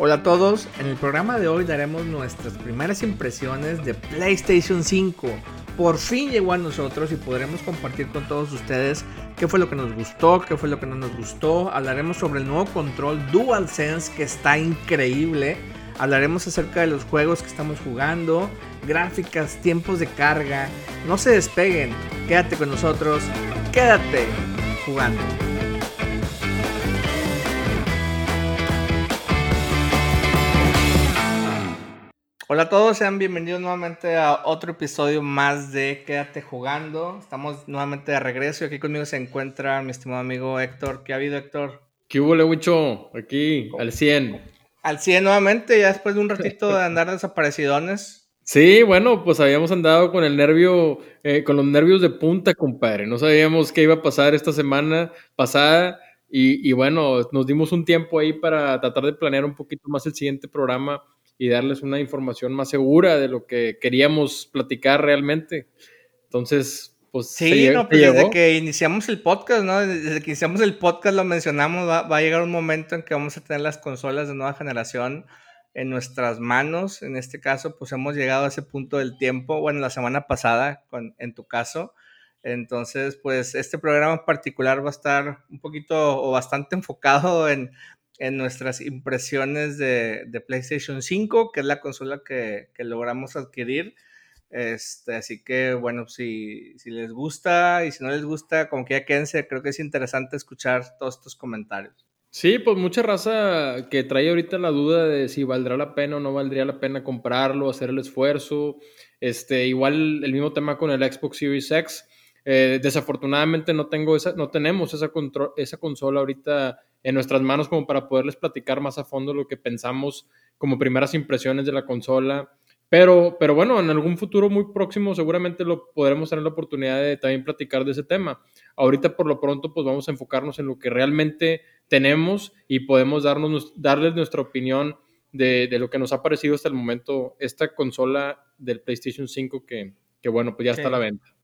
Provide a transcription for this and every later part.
Hola a todos, en el programa de hoy daremos nuestras primeras impresiones de PlayStation 5. Por fin llegó a nosotros y podremos compartir con todos ustedes qué fue lo que nos gustó, qué fue lo que no nos gustó. Hablaremos sobre el nuevo control DualSense que está increíble. Hablaremos acerca de los juegos que estamos jugando, gráficas, tiempos de carga. No se despeguen, quédate con nosotros, quédate jugando. Hola a todos, sean bienvenidos nuevamente a otro episodio más de Quédate jugando. Estamos nuevamente de regreso y aquí conmigo se encuentra mi estimado amigo Héctor. ¿Qué ha habido, Héctor? ¿Qué hubo, Lewicho? Aquí, al 100. Al 100 nuevamente, ya después de un ratito de andar desaparecidones. Sí, bueno, pues habíamos andado con el nervio, eh, con los nervios de punta, compadre. No sabíamos qué iba a pasar esta semana pasada y, y bueno, nos dimos un tiempo ahí para tratar de planear un poquito más el siguiente programa y darles una información más segura de lo que queríamos platicar realmente. Entonces, pues sí, no, pues desde que iniciamos el podcast, ¿no? Desde que iniciamos el podcast lo mencionamos, va, a llegar un momento en que vamos a tener las consolas de nueva generación en nuestras manos. En este caso, pues hemos llegado a ese punto del tiempo, bueno, la semana pasada, con, en tu caso. Entonces, pues este programa en particular va a estar un poquito o bastante enfocado en en nuestras impresiones de, PlayStation 5, que es la consola que, logramos adquirir. Este, así que bueno, si, si, les gusta y si no les gusta, como que ya quédense, creo que es interesante escuchar todos estos comentarios. Sí, pues mucha raza que trae ahorita la duda de si valdrá la pena o no valdría la pena comprarlo, hacer el esfuerzo. Este, igual el mismo tema con el Xbox Series X. Eh, desafortunadamente no tengo esa, no tenemos esa, esa consola ahorita en nuestras manos como para poderles platicar más a fondo lo que pensamos como primeras impresiones de la consola. Pero, pero bueno, en algún futuro muy próximo seguramente lo podremos tener la oportunidad de también platicar de ese tema. Ahorita por lo pronto pues vamos a enfocarnos en lo que realmente tenemos y podemos darnos, darles nuestra opinión de, de lo que nos ha parecido hasta el momento esta consola del PlayStation 5 que, que bueno, pues ya está a la venta.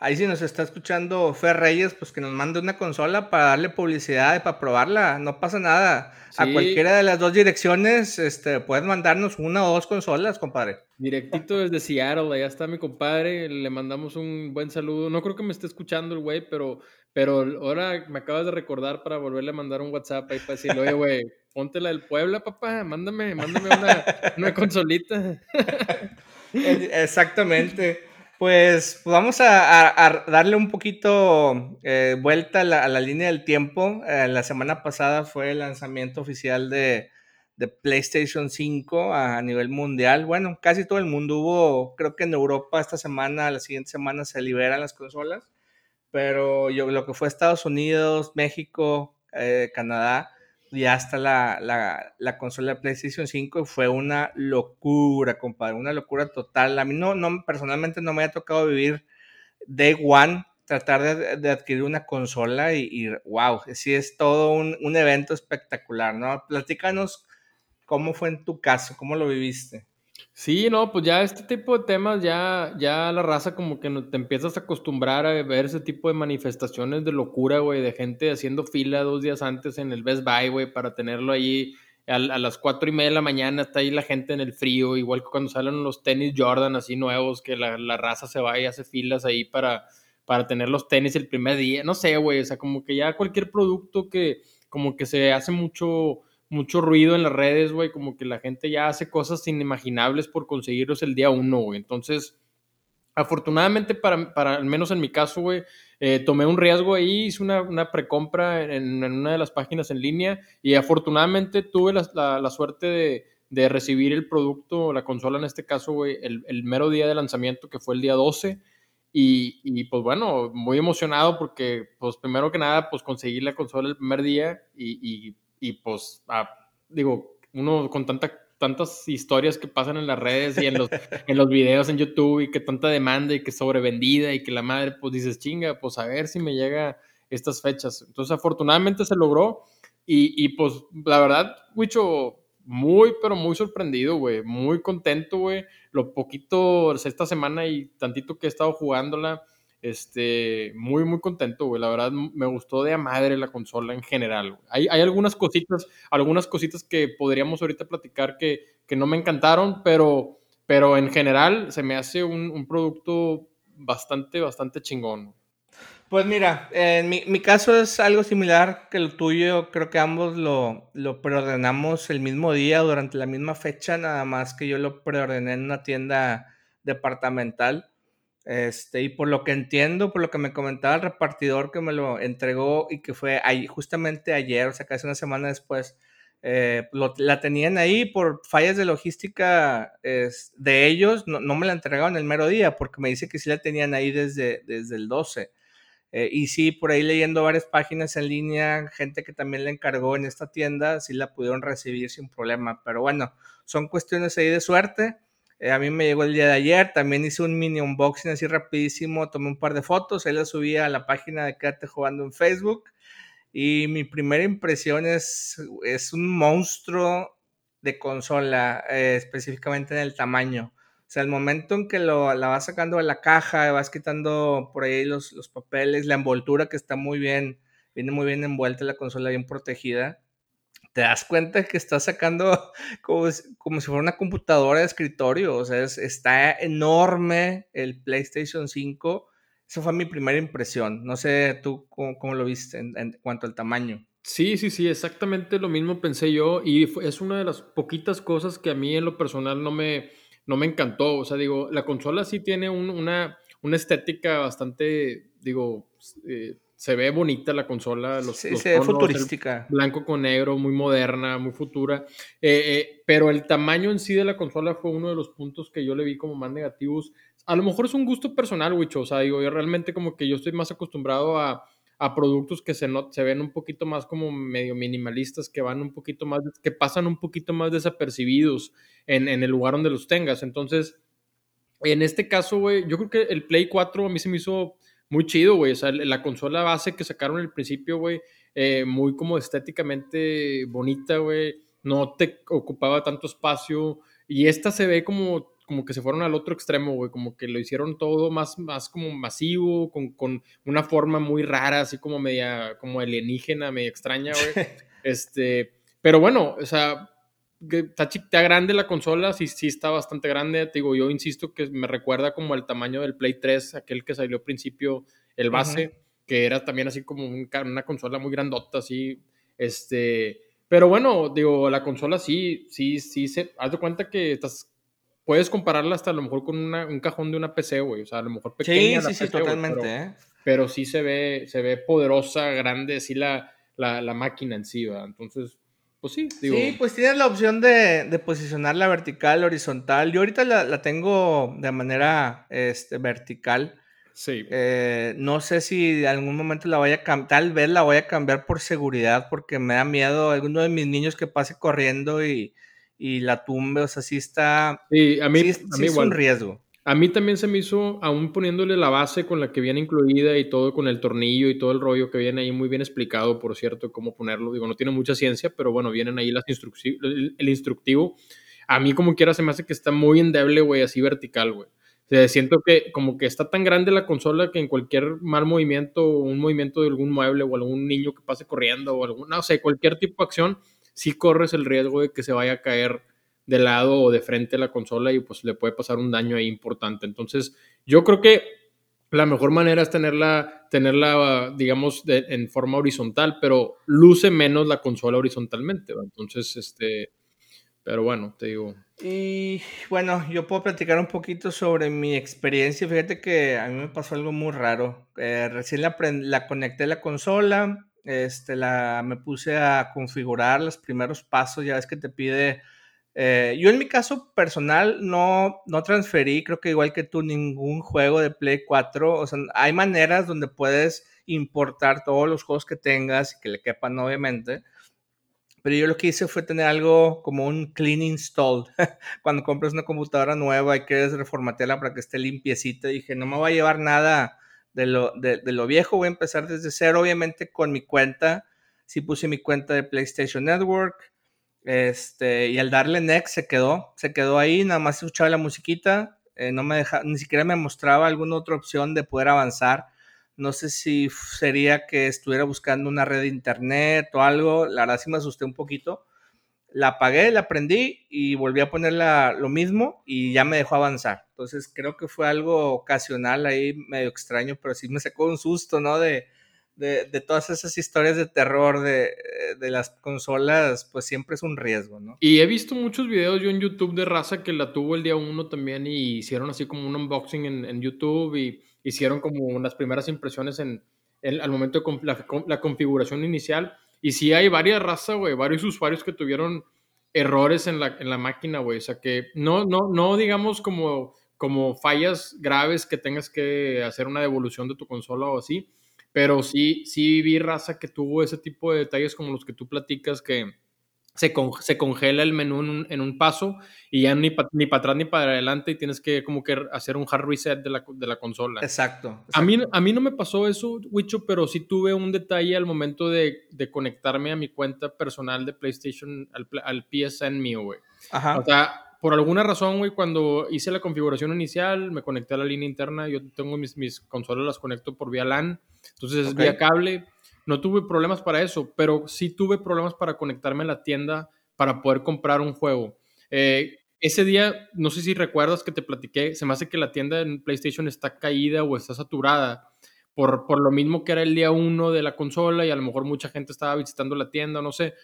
Ahí si nos está escuchando Fer Reyes, pues que nos mande una consola para darle publicidad y para probarla. No pasa nada. A cualquiera de las dos direcciones, este, puedes mandarnos una o dos consolas, compadre. Directito desde Seattle, allá está mi compadre. Le mandamos un buen saludo. No creo que me esté escuchando el güey, pero, pero ahora me acabas de recordar para volverle a mandar un WhatsApp ahí para decirle, oye, güey, ponte la del Puebla, papá, mándame, mándame una, una consolita. Exactamente. Pues, vamos a, darle un poquito eh, vuelta a la, línea del tiempo. Eh, la semana pasada fue el lanzamiento oficial de, PlayStation 5 a, nivel mundial. Bueno, casi todo el mundo hubo, creo que en Europa esta semana, la siguiente semana se liberan las consolas, pero yo, lo que fue Estados Unidos, México, eh, Canadá, ya hasta la, la, la, consola de PlayStation 5 fue una locura, compadre, una locura total. A mí no, no personalmente no me ha tocado vivir Day One, tratar de, adquirir una consola y, y, wow, sí es todo un, un evento espectacular, ¿no? Platícanos cómo fue en tu caso, cómo lo viviste. Sí, no, pues ya este tipo de temas, ya, ya la raza como que te empiezas a acostumbrar a ver ese tipo de manifestaciones de locura, güey, de gente haciendo fila dos días antes en el Best Buy, güey, para tenerlo ahí a, las cuatro y media de la mañana, está ahí la gente en el frío, igual que cuando salen los tenis Jordan así nuevos, que la, la raza se va y hace filas ahí para, para tener los tenis el primer día, no sé, güey, o sea, como que ya cualquier producto que como que se hace mucho mucho ruido en las redes, güey, como que la gente ya hace cosas inimaginables por conseguirlos el día uno, güey. Entonces, afortunadamente, para, para al menos en mi caso, güey, eh, tomé un riesgo ahí, hice una, una precompra en, una de las páginas en línea y afortunadamente tuve la, suerte de, de, recibir el producto, la consola en este caso, güey, el, el, mero día de lanzamiento que fue el día 12. Y, y, pues bueno, muy emocionado porque pues primero que nada pues conseguí la consola el primer día y y pues, ah, digo, uno con tanta, tantas historias que pasan en las redes y en los, en los videos en YouTube y que tanta demanda y que sobrevendida y que la madre, pues dices, chinga, pues a ver si me llega estas fechas. Entonces, afortunadamente se logró y, y pues, la verdad, Wicho, muy, pero muy sorprendido, güey, muy contento, güey. Lo poquito, esta semana y tantito que he estado jugándola, Este, muy, muy contento, güey. La verdad, me gustó de a madre la consola en general. Hay, hay, algunas cositas, algunas cositas que podríamos ahorita platicar que, que no me encantaron, pero, pero en general se me hace un, un producto bastante, bastante chingón. Pues mira, en mi, mi, caso es algo similar que el tuyo. Creo que ambos lo, lo preordenamos el mismo día, durante la misma fecha, nada más que yo lo preordené en una tienda departamental. Este, y por lo que entiendo, por lo que me comentaba el repartidor que me lo entregó y que fue ahí, justamente ayer, o sea, casi una semana después, eh, la tenían ahí por fallas de logística de ellos, no, me la entregaron el mero día, porque me dice que sí la tenían ahí desde, desde el 12. Eh, y sí, por ahí leyendo varias páginas en línea, gente que también le encargó en esta tienda, sí la pudieron recibir sin problema. Pero bueno, son cuestiones ahí de suerte. Eh, a mí me llegó el día de ayer, también hice un mini unboxing así rapidísimo, tomé un par de fotos, ahí las subí a la página de Quédate Jugando en Facebook. Y mi primera impresión es, es un monstruo de consola, eh, específicamente en el tamaño. O sea, el momento en que lo, la vas sacando de la caja, vas quitando por ahí los, los papeles, la envoltura que está muy bien, viene muy bien envuelta, la consola bien protegida, te das cuenta que estás sacando como, como si fuera una computadora de escritorio. O sea, está enorme el PlayStation 5. Esa fue mi primera impresión. No sé tú cómo, lo viste en, en, cuanto al tamaño. Sí, sí, sí, exactamente lo mismo pensé yo. Y es una de las poquitas cosas que a mí en lo personal no me no me encantó. O sea, digo, la consola sí tiene una, una estética bastante, digo, eh, se ve bonita la consola. Los, sí, se ve futurística. Blanco con negro, muy moderna, muy futura. Eh, eh, pero el tamaño en sí de la consola fue uno de los puntos que yo le vi como más negativos. A lo mejor es un gusto personal, Wicho. O sea, digo, yo realmente como que yo estoy más acostumbrado a, a productos que se, no, se ven un poquito más como medio minimalistas, que van un poquito más, que pasan un poquito más desapercibidos en, en el lugar donde los tengas. Entonces, en este caso, güey, yo creo que el Play 4 a mí se me hizo muy chido, güey. O sea, la consola base que sacaron al principio, güey, eh, muy como estéticamente bonita, güey. No te ocupaba tanto espacio. Y esta se ve como como que se fueron al otro extremo, güey, como que lo hicieron todo más, más como masivo, con, con una forma muy rara, así como media, como alienígena, media extraña, güey. este, pero bueno, o sea, está, está grande la consola, sí, sí está bastante grande, te digo, yo insisto que me recuerda como el tamaño del Play 3, aquel que salió al principio, el base, que era también así como una consola muy grandota, así, este... Pero bueno, digo, la consola sí, sí, sí, se, haz de cuenta que estás puedes compararla hasta a lo mejor con un cajón de una PC, güey. O sea, a lo mejor pequeña. Sí, sí, sí, totalmente. pero, ¿eh? pero, sí se ve, se ve poderosa, grande, así la, la, la máquina en sí, ¿verdad? Entonces, pues sí, digo. Sí, pues tienes la opción de, de posicionarla vertical, horizontal. Yo ahorita la, la tengo de manera este, vertical. Sí. Eh, no sé si en algún momento la voy a cambiar, tal vez la voy a cambiar por seguridad, porque me da miedo alguno de mis niños que pase corriendo y, y la tumbe, o sea, sí está. Sí, a mí, sí, a mí es un riesgo. A mí también se me hizo, aún poniéndole la base con la que viene incluida y todo con el tornillo y todo el rollo que viene ahí muy bien explicado, por cierto, cómo ponerlo. Digo, no tiene mucha ciencia, pero bueno, vienen ahí las el, el instructivo. A mí, como quiera, se me hace que está muy endeble, güey, así vertical, güey. O sea, siento que como que está tan grande la consola que en cualquier mal movimiento, un movimiento de algún mueble o algún niño que pase corriendo o algún, no sé, cualquier tipo de acción, sí corres el riesgo de que se vaya a caer de lado o de frente a la consola y pues le puede pasar un daño ahí importante. Entonces, yo creo que la mejor manera es tenerla, tenerla digamos, en forma horizontal, pero luce menos la consola horizontalmente. Entonces, este, pero bueno, te digo. Y bueno, yo puedo platicar un poquito sobre mi experiencia. Fíjate que a mí me pasó algo muy raro. Eh, recién la, la conecté a la consola, este, la, me puse a configurar los primeros pasos, ya ves que te pide, eh, yo en mi caso personal no, no transferí, creo que igual que tú, ningún juego de Play 4, o sea, hay maneras donde puedes importar todos los juegos que tengas y que le quepan obviamente, pero yo lo que hice fue tener algo como un clean install. Cuando compras una computadora nueva y quieres reformatearla para que esté limpiecita, dije, no me va a llevar nada de lo, de, lo viejo, voy a empezar desde cero, obviamente con mi cuenta, sí puse mi cuenta de PlayStation Network, este, y al darle next se quedó, se quedó ahí, nada más escuchaba la musiquita, eh, no me deja, ni siquiera me mostraba alguna otra opción de poder avanzar. No sé si sería que estuviera buscando una red de internet o algo. La verdad sí me asusté un poquito. La apagué, la prendí y volví a poner lo mismo y ya me dejó avanzar. Entonces creo que fue algo ocasional ahí, medio extraño, pero sí me sacó un susto, ¿no? De, todas esas historias de terror de, de, las consolas, pues siempre es un riesgo, ¿no? Y he visto muchos videos yo en YouTube de raza que la tuvo el día uno también y hicieron así como un unboxing en, en YouTube y hicieron como unas primeras impresiones en, al momento de la, la, configuración inicial. Y sí hay varias razas, güey, varios usuarios que tuvieron errores en la, en la máquina, güey. O sea que no, no, no digamos como, como fallas graves que tengas que hacer una devolución de tu consola o así, pero sí, sí vi raza que tuvo ese tipo de detalles como los que tú platicas, que se, se congela el menú en un, paso y ya ni, ni para atrás ni para adelante y tienes que como que hacer un hard reset de la, de la consola. Exacto, A, mí, a mí no me pasó eso, Wicho, pero sí tuve un detalle al momento de, de conectarme a mi cuenta personal de PlayStation, al, al PSN mío, güey. Ajá. O sea, por alguna razón, güey, cuando hice la configuración inicial, me conecté a la línea interna. Yo tengo mis, mis consolas, las conecto por vía LAN. Entonces es vía cable. No tuve problemas para eso, pero sí tuve problemas para conectarme a la tienda para poder comprar un juego. Eh, ese día, no sé si recuerdas que te platiqué, se me hace que la tienda en PlayStation está caída o está saturada. Por, por lo mismo que era el día uno de la consola y a lo mejor mucha gente estaba visitando la tienda, no sé.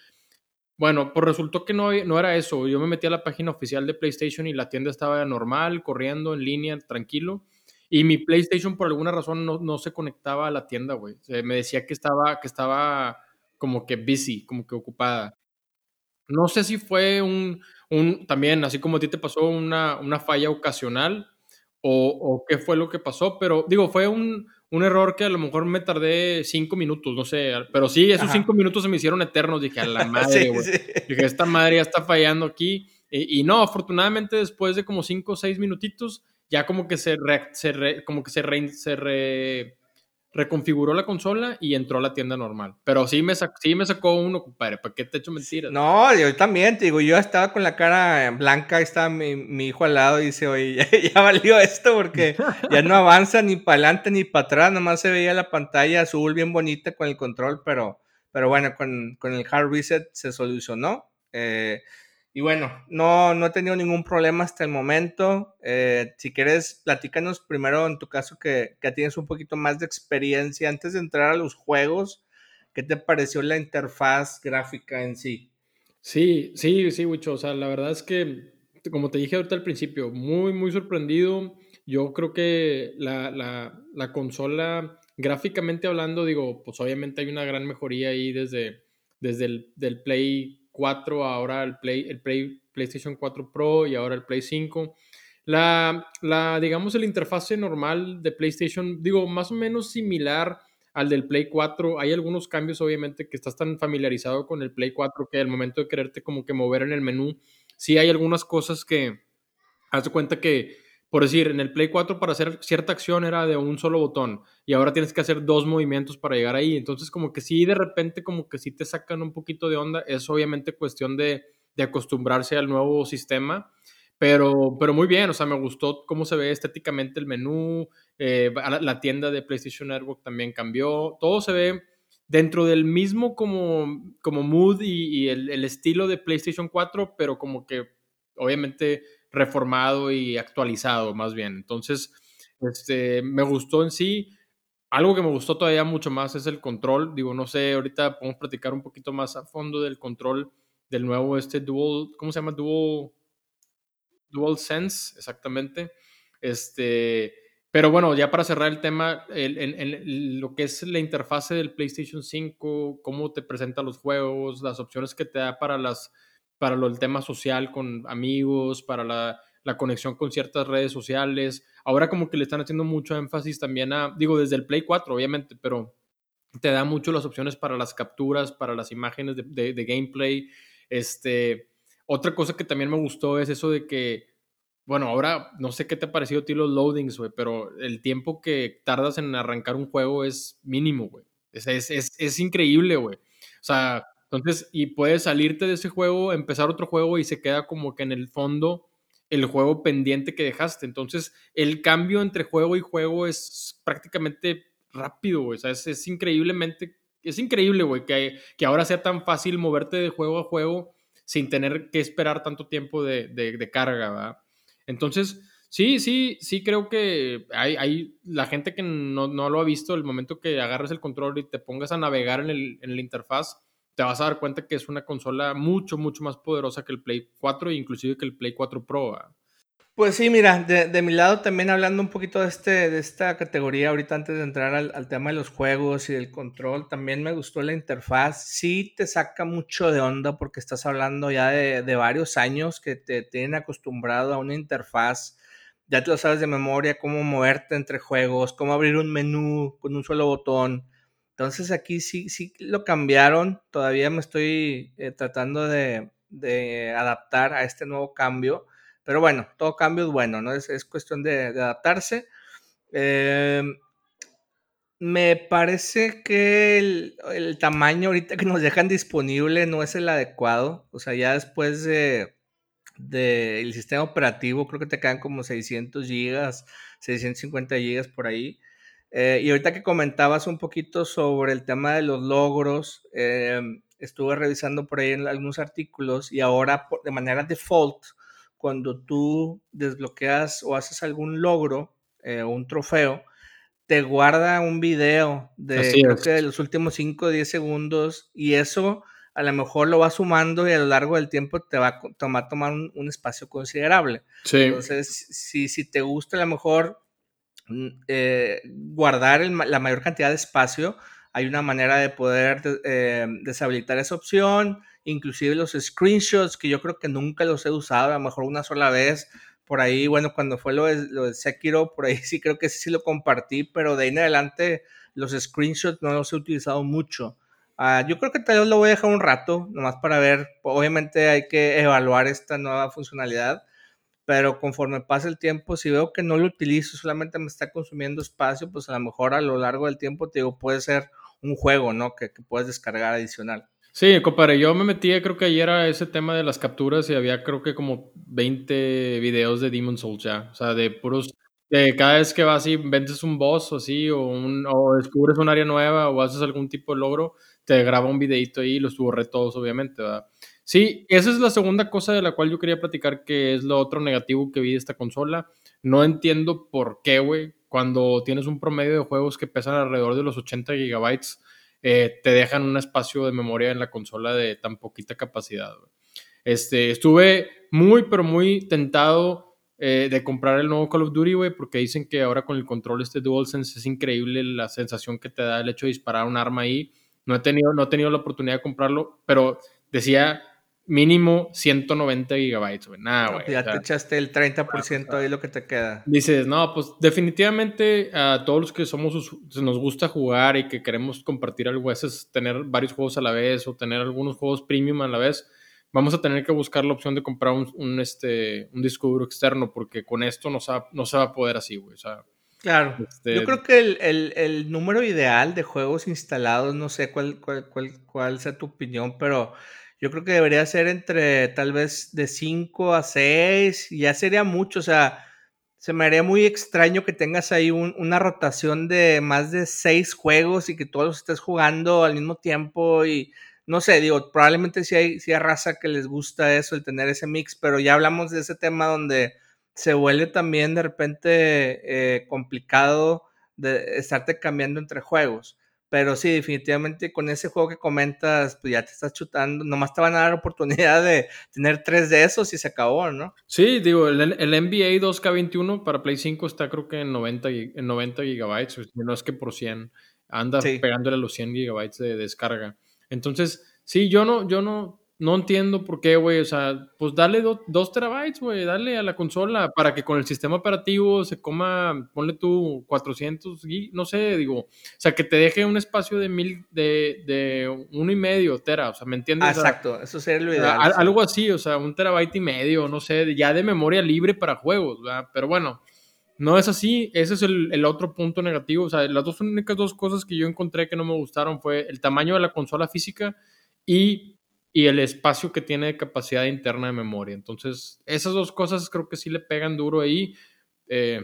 Bueno, pues resultó que no, no era eso. Yo me metí a la página oficial de PlayStation y la tienda estaba normal, corriendo en línea, tranquilo. Y mi PlayStation por alguna razón no, no se conectaba a la tienda, güey. me decía que estaba, que estaba como que busy, como que ocupada. No sé si fue un, un también, así como a ti te pasó, una, una falla ocasional o, o, qué fue lo que pasó, pero digo, fue un, un error que a lo mejor me tardé cinco minutos, no sé, pero sí, esos cinco minutos se me hicieron eternos. Dije, a la madre, güey. Dije, esta madre ya está fallando aquí. Y, no, afortunadamente después de como cinco o seis minutitos, ya como que se, se como que se, se re reconfiguró la consola y entró a la tienda normal. Pero sí me, sacó, uno, compadre. ¿Para qué te he hecho mentiras? No, yo también, te digo, yo estaba con la cara blanca, estaba mi, mi hijo al lado y dice, oye, ya, valió esto porque ya no avanza ni para adelante ni para atrás, nomás se veía la pantalla azul bien bonita con el control, pero, pero bueno, con, con el hard reset se solucionó. Eh, y bueno, no, no he tenido ningún problema hasta el momento. Eh, si quieres, platícanos primero en tu caso que, que, tienes un poquito más de experiencia antes de entrar a los juegos. ¿Qué te pareció la interfaz gráfica en sí? Sí, sí, sí, Wicho. O sea, la verdad es que, como te dije ahorita al principio, muy, muy sorprendido. Yo creo que la, la, la consola, gráficamente hablando, digo, pues obviamente hay una gran mejoría ahí desde, desde el del Play 4, ahora el, Play, el Play, PlayStation 4 Pro y ahora el Play 5. La, la, digamos, el interfase normal de PlayStation, digo, más o menos similar al del Play 4. Hay algunos cambios, obviamente, que estás tan familiarizado con el Play 4 que al momento de quererte como que mover en el menú, sí hay algunas cosas que, haz de cuenta que por decir, en el Play 4 para hacer cierta acción era de un solo botón y ahora tienes que hacer dos movimientos para llegar ahí. Entonces como que sí, de repente como que sí te sacan un poquito de onda. Es obviamente cuestión de, acostumbrarse al nuevo sistema. Pero, pero muy bien, o sea, me gustó cómo se ve estéticamente el menú, eh, la, tienda de PlayStation Network también cambió, todo se ve dentro del mismo como, como mood y, el, el, estilo de PlayStation 4, pero como que obviamente reformado y actualizado más bien. Entonces, este, me gustó en sí. Algo que me gustó todavía mucho más es el control. Digo, no sé, ahorita podemos platicar un poquito más a fondo del control del nuevo este Dual, ¿cómo se llama? Dual, Dual Sense, exactamente. Este, pero bueno, ya para cerrar el tema, el, lo que es la interfase del PlayStation 5, cómo te presenta los juegos, las opciones que te da para las para lo, el tema social con amigos, para la, la, conexión con ciertas redes sociales. Ahora como que le están haciendo mucho énfasis también a, digo, desde el Play 4, obviamente, pero te da mucho las opciones para las capturas, para las imágenes de, de, gameplay. Este, otra cosa que también me gustó es eso de que, bueno, ahora no sé qué te ha parecido a ti los loadings, güey, pero el tiempo que tardas en arrancar un juego es mínimo, güey. Es, es, es increíble, güey. O sea, entonces, y puedes salirte de ese juego, empezar otro juego y se queda como que en el fondo el juego pendiente que dejaste. Entonces, el cambio entre juego y juego es prácticamente rápido, güey. O sea, es, increíblemente, es increíble, güey, que, que ahora sea tan fácil moverte de juego a juego sin tener que esperar tanto tiempo de, de, carga, ¿verdad? Entonces, sí, sí, sí creo que hay, hay la gente que no, no, lo ha visto, el momento que agarres el control y te pongas a navegar en el, en la interfaz, te vas a dar cuenta que es una consola mucho, mucho más poderosa que el Play 4 e inclusive que el Play 4 Pro. Pues sí, mira, de, mi lado también hablando un poquito de, este, de esta categoría, ahorita antes de entrar al, tema de los juegos y del control, también me gustó la interfaz. Sí te saca mucho de onda porque estás hablando ya de, de varios años que te tienen acostumbrado a una interfaz. Ya te lo sabes de memoria, cómo moverte entre juegos, cómo abrir un menú con un solo botón entonces aquí sí, sí lo cambiaron. Todavía me estoy eh, tratando de, adaptar a este nuevo cambio. Pero bueno, todo cambio es bueno, ¿no? Es, cuestión de, adaptarse. Em, me parece que el, tamaño ahorita que nos dejan disponible no es el adecuado. O sea, ya después de del sistema operativo, creo que te quedan como 600 gigas, 650 gigas por ahí. Eh, y ahorita que comentabas un poquito sobre el tema de los logros, eh, estuve revisando por ahí en algunos artículos y ahora de manera default, cuando tú desbloqueas o haces algún logro eh, o un trofeo, te guarda un video de, de los últimos 5 o 10 segundos y eso a lo mejor lo va sumando y a lo largo del tiempo te va a tomar, tomar un, espacio considerable. Entonces, si, si te gusta a lo mejor eh, guardar la mayor cantidad de espacio. Hay una manera de poder eh, deshabilitar esa opción, inclusive los screenshots, que yo creo que nunca los he usado, a lo mejor una sola vez. Por ahí, bueno, cuando fue lo de, lo de Sekiro, por ahí sí creo que sí, sí, lo compartí, pero de ahí en adelante los screenshots no los he utilizado mucho. Ah, yo creo que tal vez lo voy a dejar un rato, nomás para ver. Obviamente hay que evaluar esta nueva funcionalidad pero conforme pasa el tiempo, si veo que no lo utilizo, solamente me está consumiendo espacio, pues a lo mejor a lo largo del tiempo, te digo, puede ser un juego, ¿no? Que, puedes descargar adicional. Sí, compadre, yo me metí, creo que ayer a ese tema de las capturas y había creo que como 20 videos de Demon Souls ya, o sea, de puros, de cada vez que vas y vendes un boss o así, o, descubres un área nueva o haces algún tipo de logro, te graba un videito ahí y los borré todos, obviamente, ¿verdad? Sí, esa es la segunda cosa de la cual yo quería platicar, que es lo otro negativo que vi de esta consola. No entiendo por qué, güey, cuando tienes un promedio de juegos que pesan alrededor de los 80 gigabytes, eh, te dejan un espacio de memoria en la consola de tan poquita capacidad. Este, estuve muy, pero muy tentado eh, de comprar el nuevo Call of Duty, güey, porque dicen que ahora con el control este DualSense es increíble la sensación que te da el hecho de disparar un arma ahí. No he tenido, no he tenido la oportunidad de comprarlo, pero decía mínimo 190 gigabytes, güey. Nada, güey. ya te echaste el 30% ahí lo que te queda. Dices, no, pues definitivamente a todos los que somos, nos gusta jugar y que queremos compartir algo, es tener varios juegos a la vez o tener algunos juegos premium a la vez, vamos a tener que buscar la opción de comprar un, este, un disco duro externo porque con esto no se no se va a poder así, güey. O sea, Claro. Este Yo creo que el, el, el, número ideal de juegos instalados, no sé cuál, cuál, cuál, cuál sea tu opinión, pero yo creo que debería ser entre tal vez de 5 a 6, ya sería mucho, o sea, se me haría muy extraño que tengas ahí una rotación de más de 6 juegos y que todos los estés jugando al mismo tiempo y no sé, digo, probablemente sí hay, sí hay raza que les gusta eso, el tener ese mix, pero ya hablamos de ese tema donde se vuelve también de repente eh, complicado de estarte cambiando entre juegos. Pero sí, definitivamente con ese juego que comentas, pues ya te estás chutando. Nomás te van a dar oportunidad de tener tres de esos y se acabó, ¿no? Sí, digo, el, NBA 2K21 para Play 5 está creo que en 90, en 90 gigabytes, no es que por 100. Anda pegándole a los 100 gigabytes de descarga. Entonces, sí, yo no, yo no, no entiendo por qué, güey. O sea, pues dale dos terabytes, güey. Dale a la consola para que con el sistema operativo se coma, ponle tú 400, no sé, digo. O sea, que te deje un espacio de mil, de, de uno y medio tera. O sea, ¿me entiendes? exacto, eso sería lo ideal. Algo así, o sea, un terabyte y medio, no sé, ya de memoria libre para juegos, ¿verdad? Pero bueno. No es así, ese es el, el, otro punto negativo. O sea, las dos únicas dos cosas que yo encontré que no me gustaron fue el tamaño de la consola física y y el espacio que tiene de capacidad interna de memoria. Entonces, esas dos cosas creo que sí le pegan duro ahí. Eh,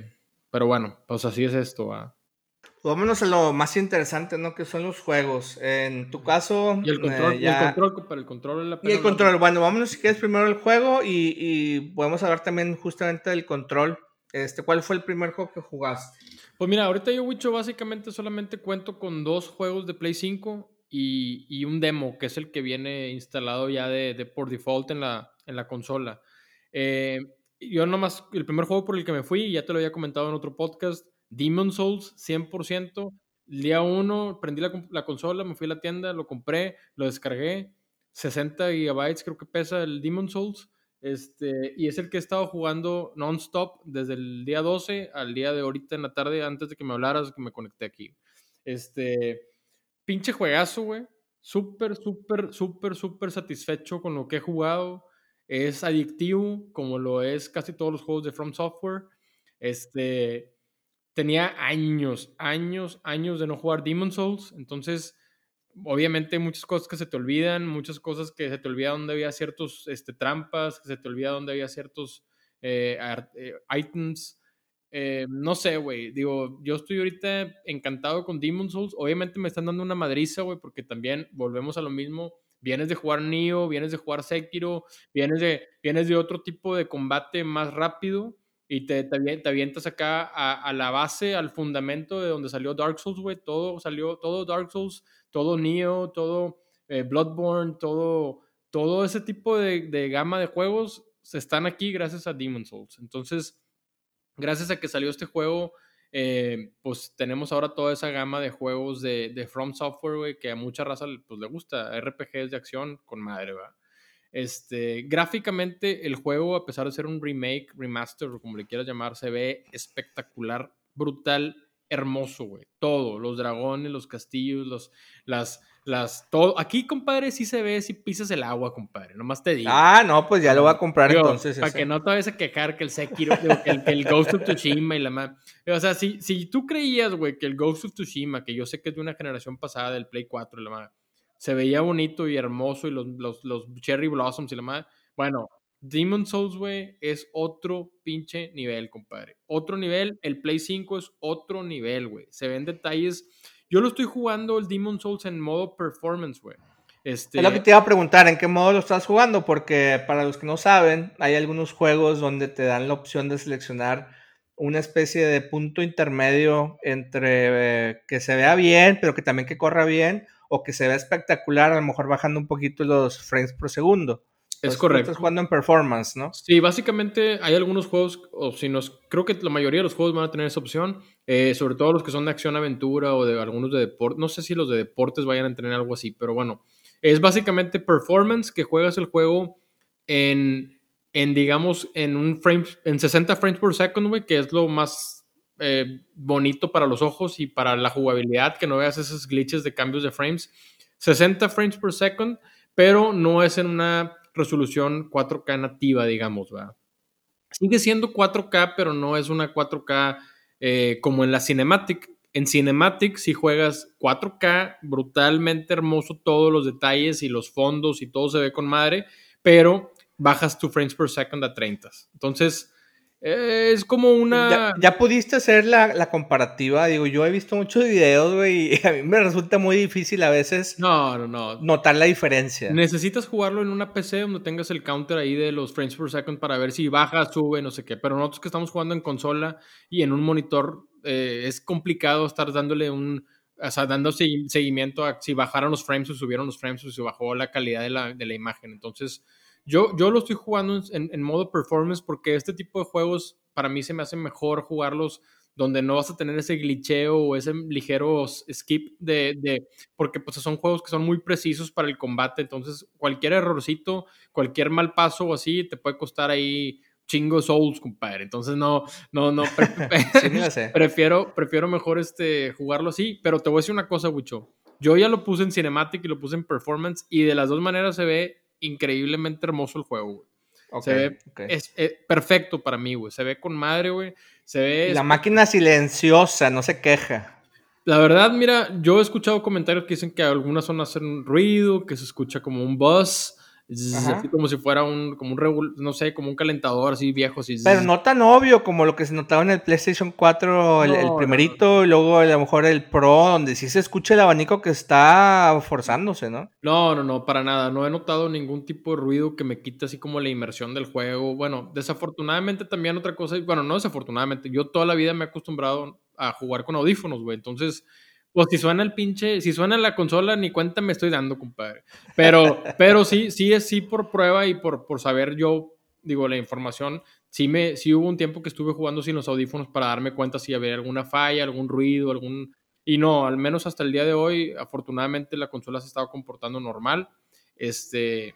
pero bueno, pues así es esto. Vámonos a lo más interesante, ¿no? Que son los juegos. En tu caso. Y el control, y el control para el control la Y el control. Bueno, vámonos si quieres primero el juego y, y podemos hablar también justamente del control. Este, ¿Cuál fue el primer juego que jugaste? Pues mira, ahorita yo, Wicho, básicamente solamente cuento con dos juegos de Play 5 y, y un demo, que es el que viene instalado ya de, de por default en la, en la consola. Eh, yo nomás, el primer juego por el que me fui, ya te lo había comentado en otro podcast, Demon Souls, 100%. El día uno prendí la, la, consola, me fui a la tienda, lo compré, lo descargué. 60 gigabytes creo que pesa el Demon Souls. Este, y es el que he estado jugando non-stop desde el día 12 al día de ahorita en la tarde, antes de que me hablaras, que me conecté aquí. Este, pinche juegazo, güey. Súper, súper, súper, súper satisfecho con lo que he jugado. Es adictivo, como lo es casi todos los juegos de From Software. Este, tenía años, años, años de no jugar Demon Souls. Entonces, obviamente muchas cosas que se te olvidan, muchas cosas que se te olvida donde había ciertos este, trampas, que se te olvida donde había ciertos eh, eh, items. Eh, no sé, güey. Digo, yo estoy ahorita encantado con Demon Souls. Obviamente me están dando una madriza, güey, porque también volvemos a lo mismo. Vienes de jugar Nioh, vienes de jugar Sekiro, vienes de, vienes de otro tipo de combate más rápido y te, te, avientas acá a, la base, al fundamento de donde salió Dark Souls, güey. Todo salió, todo Dark Souls todo Neo, todo eh, Bloodborne, todo, todo ese tipo de, de, gama de juegos están aquí gracias a Demon Souls. Entonces, gracias a que salió este juego, eh, pues tenemos ahora toda esa gama de juegos de, de From Software, que a mucha raza pues, le gusta. RPGs de acción con madre, ¿verdad? Este, gráficamente, el juego, a pesar de ser un remake, remaster, o como le quieras llamar, se ve espectacular, brutal, hermoso, güey. Todo, los dragones, los castillos, los, las, las, todo. Aquí, compadre, sí se ve si pisas el agua, compadre. Nomás te digo. Ah, no, pues ya lo voy a comprar entonces. Para que no te vayas a quejar que el Sekiro, que el, el, Ghost of Tsushima y la más. O sea, si, si tú creías, güey, que el Ghost of Tsushima, que yo sé que es de una generación pasada del Play 4 y la más, se veía bonito y hermoso y los, los, los Cherry Blossoms y la más. Bueno, Demon Souls, güey, es otro pinche nivel, compadre. Otro nivel. El Play 5 es otro nivel, güey. Se ven detalles. Yo lo estoy jugando el Demon Souls en modo performance, güey. Este... Es lo que te iba a preguntar, ¿en qué modo lo estás jugando? Porque para los que no saben, hay algunos juegos donde te dan la opción de seleccionar una especie de punto intermedio entre eh, que se vea bien, pero que también que corra bien, o que se vea espectacular, a lo mejor bajando un poquito los frames por segundo. Es correcto. Estás jugando en performance, ¿no? Sí, básicamente hay algunos juegos, o si nos, creo que la mayoría de los juegos van a tener esa opción, eh, sobre todo los que son de acción-aventura o de algunos de deporte. No sé si los de deportes vayan a tener algo así, pero bueno, es básicamente performance que juegas el juego en, en digamos, en un frame, en 60 frames per second, güey, que es lo más eh, bonito para los ojos y para la jugabilidad, que no veas esos glitches de cambios de frames. 60 frames per second, pero no es en una resolución 4K nativa, digamos, ¿verdad? Sigue siendo 4K, pero no es una 4K eh, como en la Cinematic. En Cinematic, si juegas 4K, brutalmente hermoso, todos los detalles y los fondos y todo se ve con madre, pero bajas tu frames per second a 30. Entonces, es como una. Ya, pudiste hacer la, comparativa. Digo, yo he visto muchos videos, güey, y a mí me resulta muy difícil a veces. No, no, no. Notar la diferencia. Necesitas jugarlo en una PC donde tengas el counter ahí de los frames per second para ver si baja, sube, no sé qué. Pero nosotros que estamos jugando en consola y en un monitor, eh, es complicado estar dándole un. O sea, dando seguimiento a si bajaron los frames o subieron los frames o si bajó la calidad de la, de la imagen. Entonces yo, yo lo estoy jugando en, modo performance porque este tipo de juegos para mí se me hace mejor jugarlos donde no vas a tener ese glitcheo o ese ligero skip de, de, porque pues son juegos que son muy precisos para el combate, entonces cualquier errorcito, cualquier mal paso o así te puede costar ahí chingo souls, compadre. Entonces no, no, no, prefiero, prefiero mejor este, jugarlo así, pero te voy a decir una cosa, Wicho. Yo ya lo puse en cinematic y lo puse en performance y de las dos maneras se ve increíblemente hermoso el juego, güey. se ve, es, perfecto para mí, güey. Se ve con madre, güey. Se ve... La máquina silenciosa, no se queja. La verdad, mira, yo he escuchado comentarios que dicen que algunas zonas hacen ruido, que se escucha como un buzz. Así como si fuera un, como un, no sé, como un calentador así viejo. Así, Pero no tan obvio como lo que se notaba en el PlayStation 4, el, primerito, y luego a lo mejor el Pro, donde sí se escucha el abanico que está forzándose, ¿no? No, no, no, para nada. No he notado ningún tipo de ruido que me quite así como la inmersión del juego. Bueno, desafortunadamente también otra cosa, bueno, no desafortunadamente, yo toda la vida me he acostumbrado a jugar con audífonos, güey. Entonces, pues si suena el pinche, si suena la consola, ni cuenta me estoy dando, compadre. Pero, pero sí, sí es sí por prueba y por, por saber yo, digo, la información. Sí, me, sí hubo un tiempo que estuve jugando sin los audífonos para darme cuenta si había alguna falla, algún ruido, algún... Y no, al menos hasta el día de hoy, afortunadamente la consola se estaba comportando normal. Este,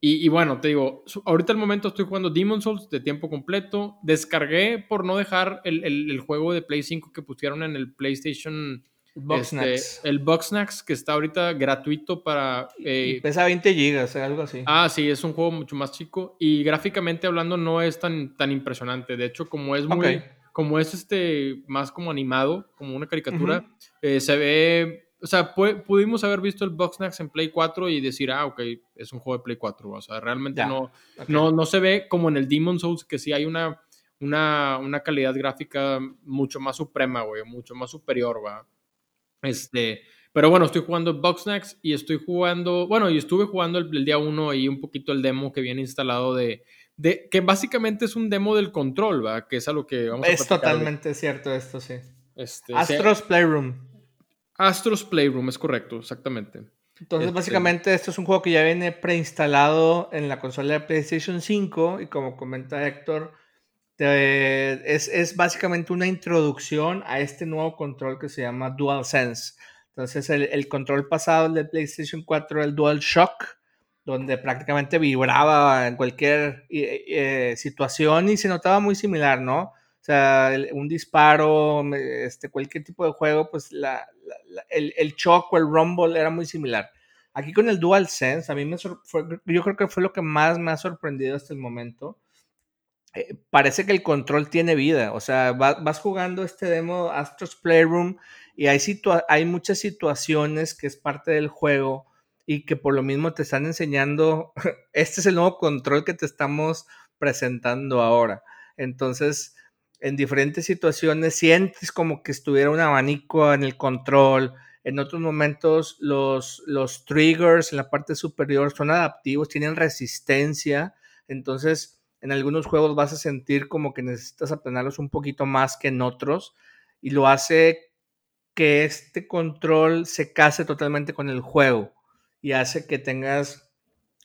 y, bueno, te digo, ahorita al momento estoy jugando Demon Souls de tiempo completo. Descargué por no dejar el, el, el juego de Play 5 que pusieron en el PlayStation este, el Boxnax que está ahorita gratuito para... Eh, pesa 20 gigas, algo así. Ah, sí, es un juego mucho más chico y gráficamente hablando no es tan, tan impresionante. De hecho, como es muy... Como es este más como animado, como una caricatura, eh, se ve... O sea, pudimos haber visto el Boxnax en Play 4 y decir, ah, ok, es un juego de Play 4. O sea, realmente no, no, no se ve como en el Demon Souls, que sí hay una, una, una calidad gráfica mucho más suprema, güey, mucho más superior, va. Este, pero bueno, estoy jugando Boxnax y estoy jugando, bueno, y estuve jugando el, día 1 y un poquito el demo que viene instalado de, de, que básicamente es un demo del control, ¿va? Que es a lo que vamos a Es totalmente cierto esto, sí. Este, Astros Playroom. Astros Playroom, es correcto, exactamente. Entonces, este básicamente, esto es un juego que ya viene preinstalado en la consola de PlayStation 5 y como comenta Héctor, es, es, básicamente una introducción a este nuevo control que se llama DualSense. Entonces, el, el control pasado del PlayStation 4 el DualShock, donde prácticamente vibraba en cualquier eh, situación y se notaba muy similar, ¿no? O sea, un disparo, este, cualquier tipo de juego, pues la, el, el shock o el rumble era muy similar. Aquí con el DualSense, a mí me yo creo que fue lo que más me ha sorprendido hasta el momento eh, parece que el control tiene vida. O sea, vas jugando este demo Astros Playroom y hay, hay muchas situaciones que es parte del juego y que por lo mismo te están enseñando, este es el nuevo control que te estamos presentando ahora. Entonces, en diferentes situaciones sientes como que estuviera un abanico en el control. En otros momentos los, los triggers en la parte superior son adaptivos, tienen resistencia. Entonces, en algunos juegos vas a sentir como que necesitas aplanarlos un poquito más que en otros y lo hace que este control se case totalmente con el juego y hace que tengas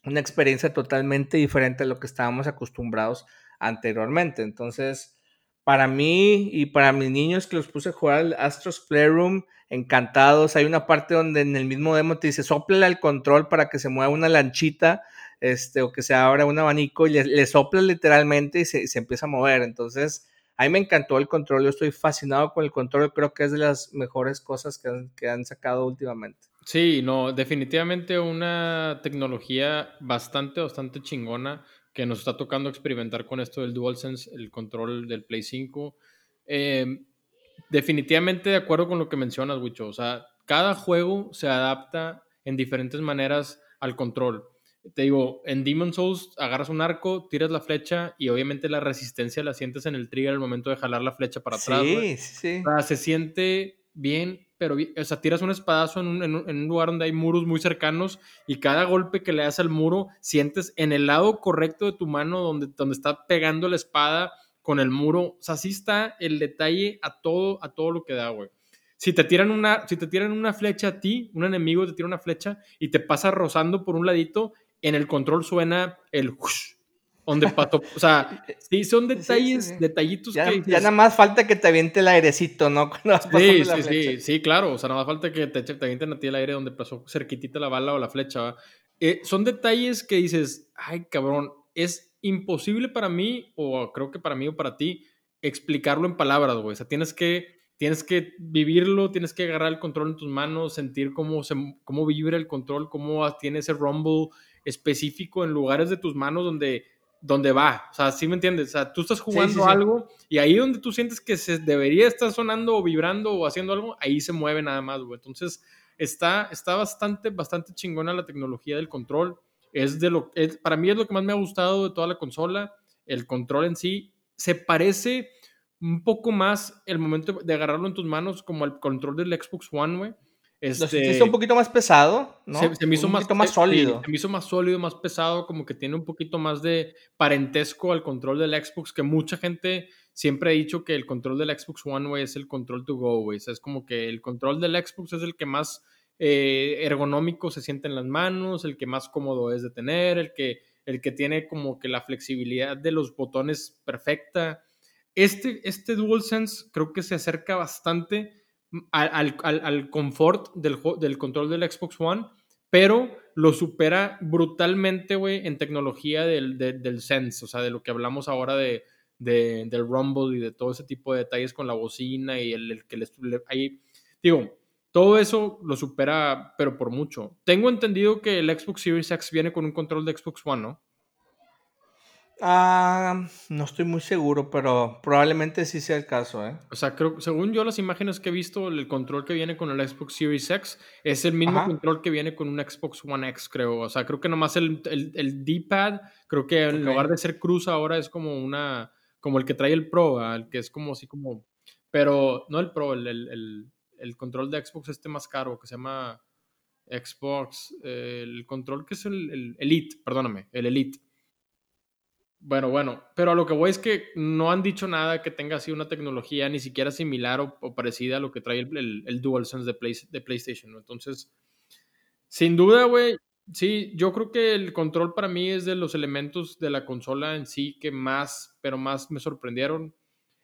una experiencia totalmente diferente a lo que estábamos acostumbrados anteriormente. Entonces, para mí y para mis niños que los puse a jugar al Astros Playroom, encantados. Hay una parte donde en el mismo demo te dice, soplale al control para que se mueva una lanchita este, o que se abra un abanico y le, sopla literalmente y se, empieza a mover. Entonces, a mí me encantó el control, yo estoy fascinado con el control, creo que es de las mejores cosas que han, que han sacado últimamente. Sí, no, definitivamente una tecnología bastante, bastante chingona que nos está tocando experimentar con esto del DualSense, el control del Play 5. Em, definitivamente de acuerdo con lo que mencionas, Wicho. O sea, cada juego se adapta en diferentes maneras al control te digo, en Demon Souls agarras un arco, tiras la flecha y obviamente la resistencia la sientes en el trigger al momento de jalar la flecha para atrás. Sí, sí. O sea, se siente bien, pero o sea, tiras un espadazo en un, en, un, lugar donde hay muros muy cercanos y cada golpe que le das al muro sientes en el lado correcto de tu mano donde, donde está pegando la espada con el muro. O sea, así está el detalle a todo, a todo lo que da, güey. Si te tiran una, si te tiran una flecha a ti, un enemigo te tira una flecha y te pasa rozando por un ladito, en el control suena el donde pato, o sea, sí, son detalles, detallitos ya, que... Ya nada más falta que te aviente el airecito, ¿no? sí, sí, sí, sí, claro, o sea, nada más falta que te, te avienten a ti el aire donde pasó cerquitita la bala o la flecha, eh, son detalles que dices, ay, cabrón, es imposible para mí, o creo que para mí o para ti, explicarlo en palabras, güey, o sea, tienes que... Tienes que vivirlo, tienes que agarrar el control en tus manos, sentir cómo, se, cómo vibra el control, cómo tiene ese rumble, específico en lugares de tus manos donde, donde va. O sea, ¿sí me entiendes? O sea, tú estás jugando algo y ahí donde tú sientes que se debería estar sonando o vibrando o haciendo algo, ahí se mueve nada más, güey. Entonces, está, está bastante, bastante chingona la tecnología del control. es de lo es, para mí es lo que más me ha gustado de toda la consola. El control en sí se parece un poco más el momento de agarrarlo en tus manos como el control del Xbox One, güey. Este, un poquito más pesado, ¿no? Se, me hizo más, más sólido. se me hizo más sólido, más pesado, como que tiene un poquito más de parentesco al control del Xbox, que mucha gente siempre ha dicho que el control del Xbox One, güey, es el control to go, güey. es como que el control del Xbox es el que más eh, ergonómico se siente en las manos, el que más cómodo es de tener, el que, el que tiene como que la flexibilidad de los botones perfecta. Este, este DualSense creo que se acerca bastante al, al, al confort del, del control del Xbox One, pero lo supera brutalmente, güey, en tecnología del, del, Sense, o sea, de lo que hablamos ahora de, de, del Rumble y de todo ese tipo de detalles con la bocina y el, que les... ahí, digo, todo eso lo supera, pero por mucho. Tengo entendido que el Xbox Series X viene con un control de Xbox One, ¿no? Ah, no estoy muy seguro, pero probablemente sí sea el caso, ¿eh? O sea, creo, según yo las imágenes que he visto, el control que viene con el Xbox Series X es el mismo control que viene con un Xbox One X, creo. O sea, creo que nomás el, el, D-pad, creo que en lugar de ser cruz ahora es como una, como el que trae el Pro, el que es como así como, pero no el Pro, el, el control de Xbox este más caro que se llama Xbox, el control que es el Elite, perdóname, el Elite bueno, bueno, pero a lo que voy es que no han dicho nada que tenga así una tecnología ni siquiera similar o, parecida a lo que trae el, el, DualSense de, de PlayStation, Entonces, sin duda, güey, sí, yo creo que el control para mí es de los elementos de la consola en sí que más, pero más me sorprendieron.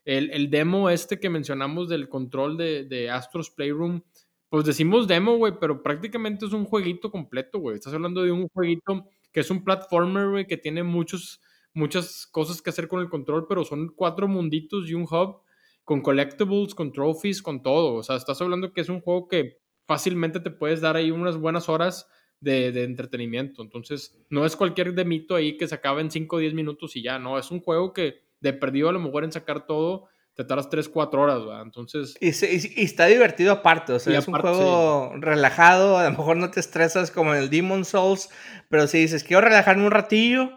El, el demo este que mencionamos del control de, de Astros Playroom, pues decimos demo, güey, pero prácticamente es un jueguito completo, güey. Estás hablando de un jueguito que es un platformer, güey, que tiene muchos muchas cosas que hacer con el control, pero son cuatro munditos y un hub con collectibles, con trophies, con todo. O sea, estás hablando que es un juego que fácilmente te puedes dar ahí unas buenas horas de, entretenimiento. Entonces, no es cualquier demito ahí que se acaba en 5 o 10 minutos y ya, no. Es un juego que de perdido a lo mejor en sacar todo te tardas 3, 4 horas, ¿verdad? Entonces... Y, está divertido aparte, o sea, es un juego relajado, a lo mejor no te estresas como en el Demon Souls, pero si dices, quiero relajarme un ratillo,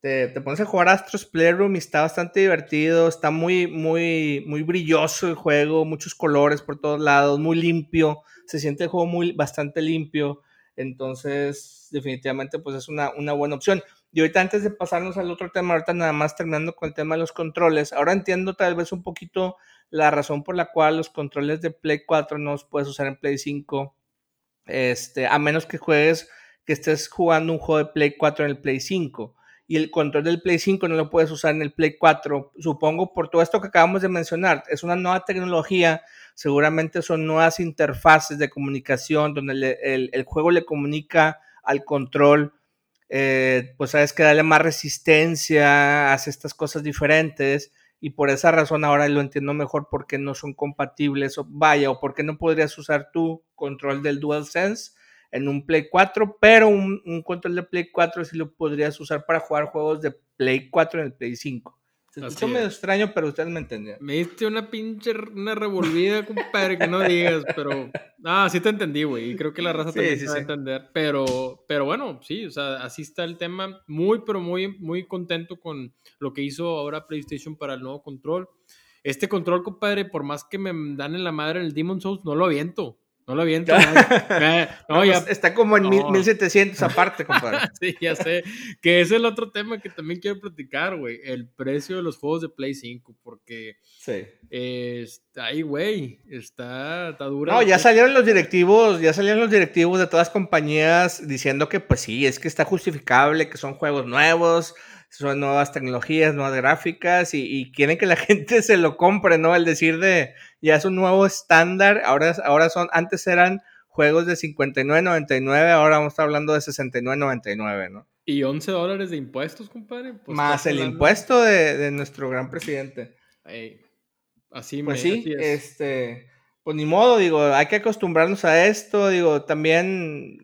te, pones a jugar Astros Playroom y está bastante divertido, está muy, muy, muy brilloso el juego, muchos colores por todos lados, muy limpio, se siente el juego muy, bastante limpio, entonces definitivamente pues es una, una buena opción. Y ahorita antes de pasarnos al otro tema, ahorita nada más terminando con el tema de los controles, ahora entiendo tal vez un poquito la razón por la cual los controles de Play 4 no los puedes usar en Play 5, este, a menos que juegues, que estés jugando un juego de Play 4 en el Play 5 y el control del Play 5 no lo puedes usar en el Play 4, supongo por todo esto que acabamos de mencionar. Es una nueva tecnología, seguramente son nuevas interfaces de comunicación donde el, juego le comunica al control, eh, pues sabes que darle más resistencia, hace estas cosas diferentes y por esa razón ahora lo entiendo mejor porque no son compatibles o vaya o porque no podrías usar tu control del DualSense en un Play 4, pero un, control de Play 4 sí lo podrías usar para jugar juegos de Play 4 en el Play 5. Se escuchó medio extraño, pero ustedes me entendieron. Me diste una pinche, una revolvida, compadre, que no digas, pero... Ah, sí te entendí, güey, y creo que la raza también se va a entender, pero, pero bueno, sí, o sea, así está el tema. Muy, pero muy, muy contento con lo que hizo ahora PlayStation para el nuevo control. Este control, compadre, por más que me dan en la madre el Demon Souls, no lo aviento. No lo aviento. no, ya, pues, está como en 1700 aparte, compadre. sí, ya sé. Que es el otro tema que también quiero platicar, güey. El precio de los juegos de Play 5. Porque. Sí. está ahí, güey. Está, está dura. No, ya salieron los directivos. Ya salieron los directivos de todas las compañías diciendo que, pues sí, es que está justificable, que son juegos nuevos son nuevas tecnologías, nuevas gráficas y, quieren que la gente se lo compre, ¿no? El decir de ya es un nuevo estándar, ahora, ahora son, antes eran juegos de 59.99, ahora vamos a estar hablando de 69.99, ¿no? Y 11 dólares de impuestos, compadre. Pues, Más el impuesto de, nuestro gran presidente. así Pues sí, este, pues ni modo, digo, hay que acostumbrarnos a esto, digo, también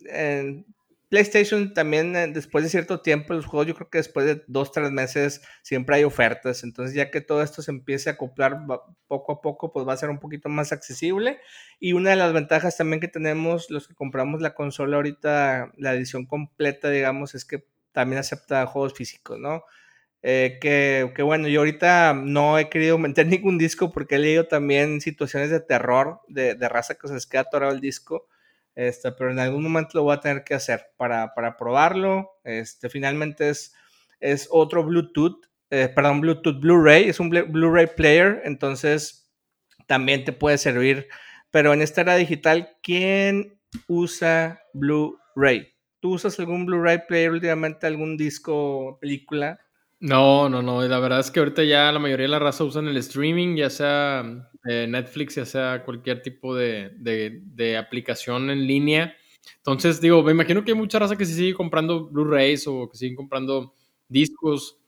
PlayStation también eh, después de cierto tiempo, los juegos yo creo que después de dos, tres meses siempre hay ofertas, entonces ya que todo esto se empiece a acoplar poco a poco, pues va a ser un poquito más accesible. Y una de las ventajas también que tenemos los que compramos la consola ahorita, la edición completa, digamos, es que también acepta juegos físicos, ¿no? Eh, que, que, bueno, yo ahorita no he querido meter ningún disco porque he leído también situaciones de terror, de, de raza que se les queda atorado el disco. Este, pero en algún momento lo voy a tener que hacer para, para probarlo. Este, finalmente es, es otro Bluetooth, eh, perdón, Bluetooth Blu-ray, es un Blu-ray player, entonces también te puede servir. Pero en esta era digital, ¿quién usa Blu-ray? ¿Tú usas algún Blu-ray player últimamente, algún disco, película? No, no, no. La verdad es que ahorita ya la mayoría de la raza usan el streaming, ya sea eh, Netflix, ya sea cualquier tipo de, de, aplicación en línea. Entonces, digo, me imagino que hay mucha raza que se sigue comprando Blu-rays o que siguen comprando discos.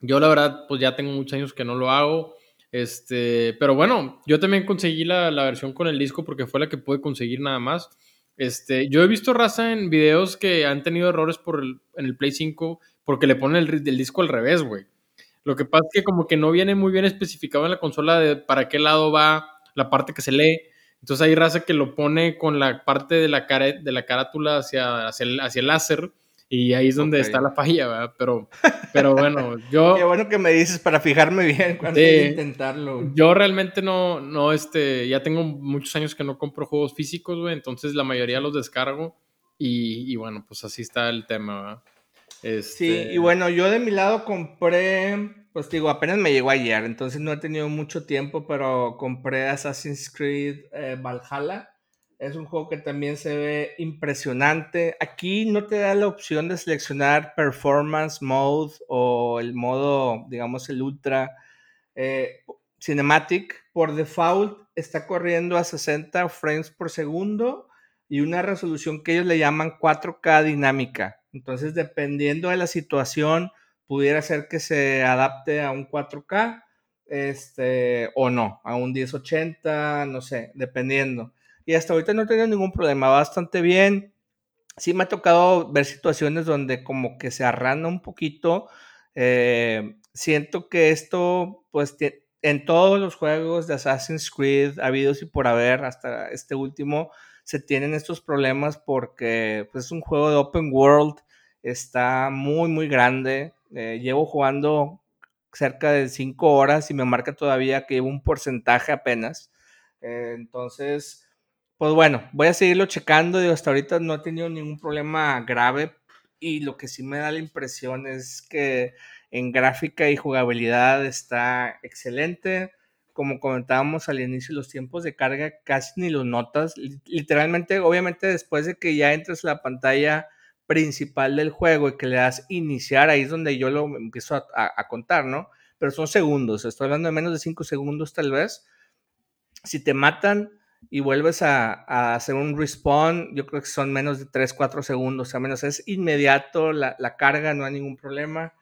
Yo, la verdad, pues ya tengo muchos años que no lo hago. Este, pero bueno, yo también conseguí la, la versión con el disco porque fue la que pude conseguir nada más. Este, yo he visto raza en videos que han tenido errores por el, en el Play 5 porque le ponen el, disco al revés, güey. Lo que pasa es que como que no viene muy bien especificado en la consola de para qué lado va la parte que se lee. Entonces hay raza que lo pone con la parte de la, cara, de la carátula hacia, hacia, el, hacia el láser y ahí es donde está la falla, ¿verdad? Pero, pero bueno, yo... Qué bueno que me dices para fijarme bien cuando de intentarlo. Yo realmente no, no, este, ya tengo muchos años que no compro juegos físicos, güey, entonces la mayoría los descargo y, y bueno, pues así está el tema, ¿verdad? Sí, y este bueno, yo de mi lado compré, pues digo, apenas me llegó ayer, entonces no he tenido mucho tiempo, pero compré Assassin's Creed eh, Valhalla. Es un juego que también se ve impresionante. Aquí no te da la opción de seleccionar Performance Mode o el modo, digamos, el Ultra eh, Cinematic. Por default está corriendo a 60 frames por segundo y una resolución que ellos le llaman 4K dinámica. Entonces, dependiendo de la situación, pudiera ser que se adapte a un 4K este, o no, a un 1080, no sé, dependiendo. Y hasta ahorita no he tenido ningún problema, bastante bien. Sí me ha tocado ver situaciones donde como que se arrana un poquito. Eh, siento que esto, pues, en todos los juegos de Assassin's Creed, habidos y por haber, hasta este último, se tienen estos problemas porque pues, es un juego de open world, está muy, muy grande. Eh, llevo jugando cerca de 5 horas y me marca todavía que llevo un porcentaje apenas. Eh, entonces, pues bueno, voy a seguirlo checando. y hasta ahorita no he tenido ningún problema grave y lo que sí me da la impresión es que en gráfica y jugabilidad está excelente como comentábamos al inicio, los tiempos de carga casi ni los notas. Literalmente, obviamente, después de que ya entres a la pantalla principal del juego y que le das iniciar, ahí es donde yo lo empiezo a, contar, ¿no? Pero son segundos, estoy hablando de menos de 5 segundos tal vez. Si te matan y vuelves a, hacer un respawn, yo creo que son menos de 3, 4 segundos, sea, menos es inmediato la, la carga, no hay ningún problema.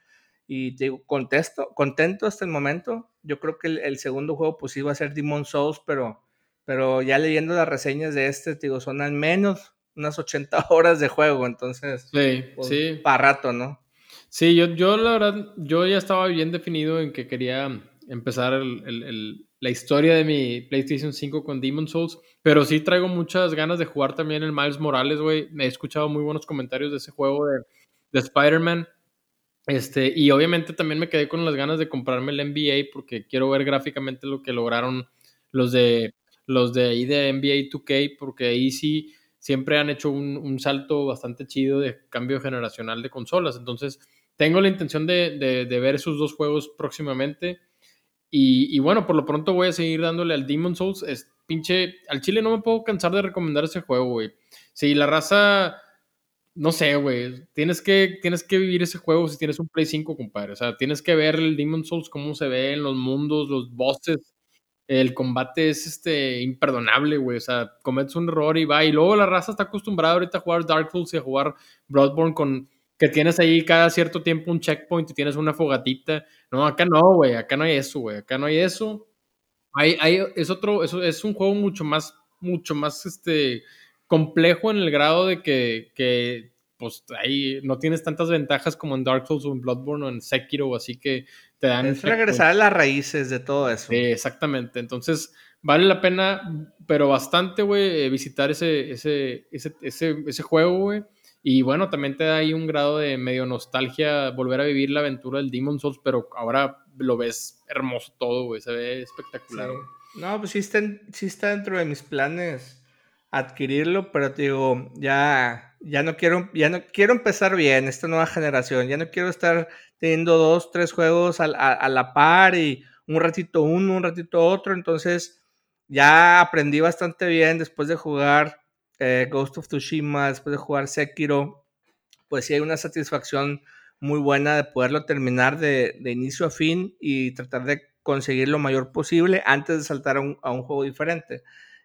Y te digo, contesto, contento hasta el momento. Yo creo que el, segundo juego pues iba a ser Demon Souls, pero, pero ya leyendo las reseñas de este, te digo, son al menos unas 80 horas de juego, entonces, sí, pues, sí. para rato, ¿no? Sí, yo, yo la verdad, yo ya estaba bien definido en que quería empezar la historia de mi PlayStation 5 con Demon Souls, pero sí traigo muchas ganas de jugar también el Miles Morales, güey. He escuchado muy buenos comentarios de ese juego de, de Spider-Man. Este, y obviamente también me quedé con las ganas de comprarme el NBA porque quiero ver gráficamente lo que lograron los de los de ahí de NBA 2K, porque ahí sí siempre han hecho un, salto bastante chido de cambio generacional de consolas. Entonces, tengo la intención de, ver esos dos juegos próximamente. Y, y, bueno, por lo pronto voy a seguir dándole al Demon Souls. Es pinche. Al chile no me puedo cansar de recomendar ese juego, güey. Si la raza no sé, güey. Tienes que, tienes que vivir ese juego si tienes un Play 5, compadre. O sea, tienes que ver el Demon Souls, cómo se ve en los mundos, los bosses. El combate es este imperdonable, güey. O sea, cometes un error y va. Y luego la raza está acostumbrada ahorita a jugar Dark Souls y a jugar Bloodborne con que tienes ahí cada cierto tiempo un checkpoint y tienes una fogatita. No, acá no, güey. Acá no hay eso, güey. Acá no hay eso. Hay, hay, es otro, eso es un juego mucho más, mucho más, este, complejo en el grado de que, pues ahí no tienes tantas ventajas como en Dark Souls o en Bloodborne o en Sekiro, así que te dan... Es regresar a las raíces de todo eso. exactamente, entonces vale la pena, pero bastante, güey, eh, visitar ese, ese, ese, ese, ese juego, güey. Y bueno, también te da ahí un grado de medio nostalgia volver a vivir la aventura del Demon Souls, pero ahora lo ves hermoso todo, güey, se ve espectacular. No, pues sí está, sí está dentro de mis planes adquirirlo, pero te digo, ya, ya no quiero, ya no quiero empezar bien esta nueva generación, ya no quiero estar teniendo dos, tres juegos a, a la par y un ratito uno, un ratito otro, entonces ya aprendí bastante bien después de jugar eh, Ghost of Tsushima, después de jugar Sekiro, pues sí hay una satisfacción muy buena de poderlo terminar de, inicio a fin y tratar de conseguir lo mayor posible antes de saltar a un, juego diferente.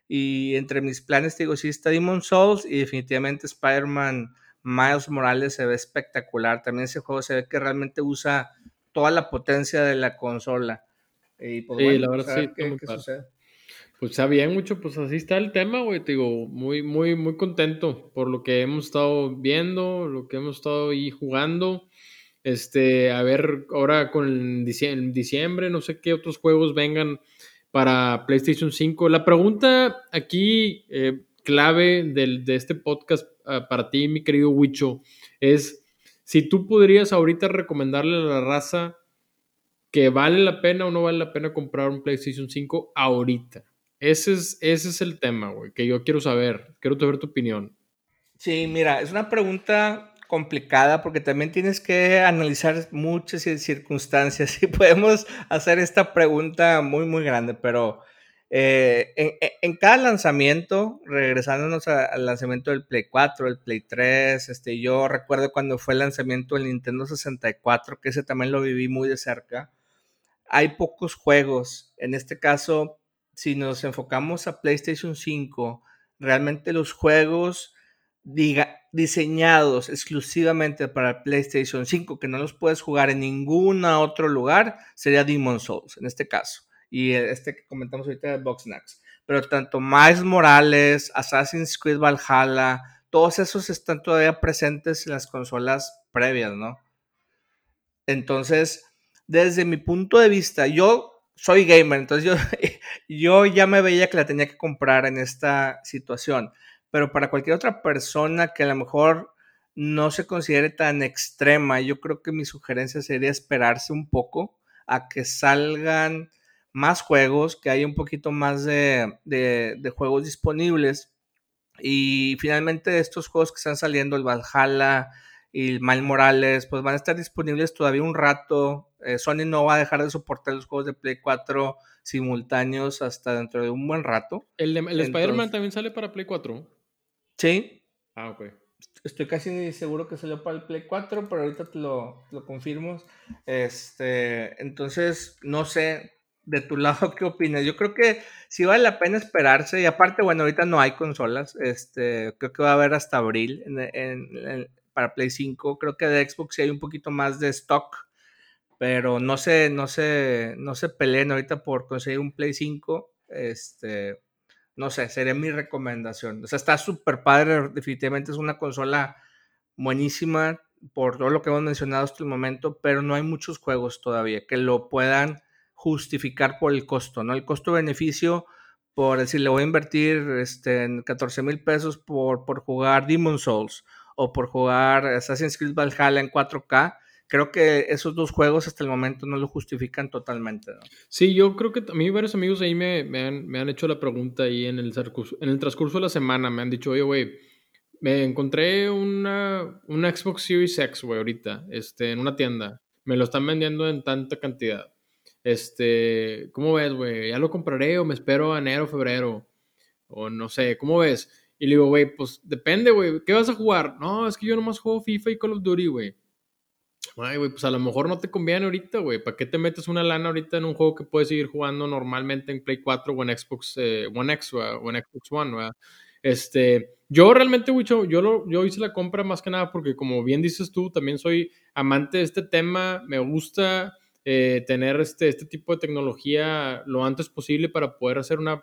Y entre mis planes, digo, sí está Demon Souls y definitivamente Spider-Man Miles Morales se ve espectacular. También ese juego se ve que realmente usa toda la potencia de la consola. Y pues, sí, la verdad sí. Qué, pues está bien, mucho, pues así está el tema, güey. Te digo, muy, muy, muy contento por lo que hemos estado viendo, lo que hemos estado ahí jugando. Este, a ver, ahora con el diciembre, no sé qué otros juegos vengan para PlayStation 5. La pregunta aquí, eh, clave del, de este podcast ah, para ti, mi querido Wicho, es si tú podrías ahorita recomendarle a la raza que vale la pena o no vale la pena comprar un PlayStation 5 ahorita. Ese es, ese es el tema, güey, que yo quiero saber. Quiero saber tu opinión. Sí, mira, es una pregunta complicada porque también tienes que analizar muchas circunstancias y podemos hacer esta pregunta muy, muy grande, pero eh, en, cada lanzamiento, regresándonos al lanzamiento del Play 4, el Play 3, este, yo recuerdo cuando fue el lanzamiento del Nintendo 64, que ese también lo viví muy de cerca, hay pocos juegos, en este caso si nos enfocamos a PlayStation 5, realmente los juegos diseñados exclusivamente para PlayStation 5, que no los puedes jugar en ningún otro lugar, sería Demon Souls, en este caso. Y este que comentamos ahorita de Boxnax. Pero tanto Miles Morales, Assassin's Creed Valhalla, todos esos están todavía presentes en las consolas previas, ¿no? Entonces, desde mi punto de vista, yo soy gamer, entonces yo, yo ya me veía que la tenía que comprar en esta situación. Pero para cualquier otra persona que a lo mejor no se considere tan extrema, yo creo que mi sugerencia sería esperarse un poco a que salgan más juegos, que haya un poquito más de, de, juegos disponibles. Y finalmente estos juegos que están saliendo, el Valhalla y el Mal Morales, pues van a estar disponibles todavía un rato eh, Sony no va a dejar de soportar los juegos de Play 4 simultáneos hasta dentro de un buen rato. ¿El, el Spider-Man también sale para Play 4? Sí. Ah, ok. Estoy casi seguro que salió para el Play 4, pero ahorita te lo, lo confirmo. Este, entonces, no sé, de tu lado, ¿qué opinas? Yo creo que sí vale la pena esperarse. Y aparte, bueno, ahorita no hay consolas. Este, creo que va a haber hasta abril para Play 5. Creo que de Xbox sí hay un poquito más de stock pero no se, no se, no se peleen ahorita por conseguir un Play 5. Este, no sé, sería mi recomendación. O sea, está súper padre, definitivamente es una consola buenísima por todo lo que hemos mencionado hasta el momento, pero no hay muchos juegos todavía que lo puedan justificar por el costo, ¿no? El costo-beneficio, por decir, le voy a invertir este, en 14 mil pesos por, por jugar Demon Souls o por jugar Assassin's Creed Valhalla en 4K, creo que esos dos juegos hasta el momento no lo justifican totalmente. Sí, yo creo que a mí varios amigos ahí me, han, hecho la pregunta ahí en el, en el transcurso de la semana. Me han dicho, oye, güey, me encontré una, una Xbox Series X, güey, ahorita, este, en una tienda. Me lo están vendiendo en tanta cantidad. Este, ¿cómo ves, güey? ¿Ya lo compraré o me espero a enero, febrero? O no sé, ¿cómo ves? Y le digo, güey, pues depende, güey, ¿qué vas a jugar? No, es que yo nomás juego FIFA y Call of Duty, güey. Ay, güey, pues a lo mejor no te conviene ahorita, güey. ¿Para qué te metes una lana ahorita en un juego que puedes seguir jugando normalmente en Play 4 o en Xbox eh, One X o en Xbox One, ¿verdad? Este, yo realmente, güey, yo, yo hice la compra más que nada porque, como bien dices tú, también soy amante de este tema. Me gusta eh, tener este, este tipo de tecnología lo antes posible para poder hacer una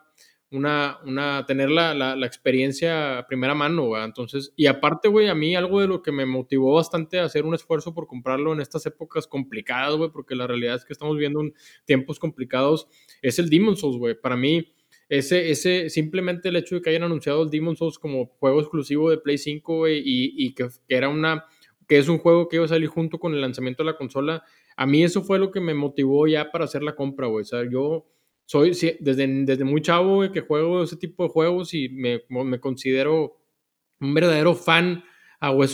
una, una, tener la, la, experiencia a primera mano, güey. Entonces, y aparte, güey, a mí algo de lo que me motivó bastante a hacer un esfuerzo por comprarlo en estas épocas complicadas, güey, porque la realidad es que estamos viendo un, tiempos complicados, es el Demon's Souls, güey. Para mí, ese, ese, simplemente el hecho de que hayan anunciado el Demon's Souls como juego exclusivo de Play 5, güey, y, y que, que era una, que es un juego que iba a salir junto con el lanzamiento de la consola, a mí eso fue lo que me motivó ya para hacer la compra, güey. O sea, yo soy desde, desde muy chavo que juego ese tipo de juegos y me, me considero un verdadero fan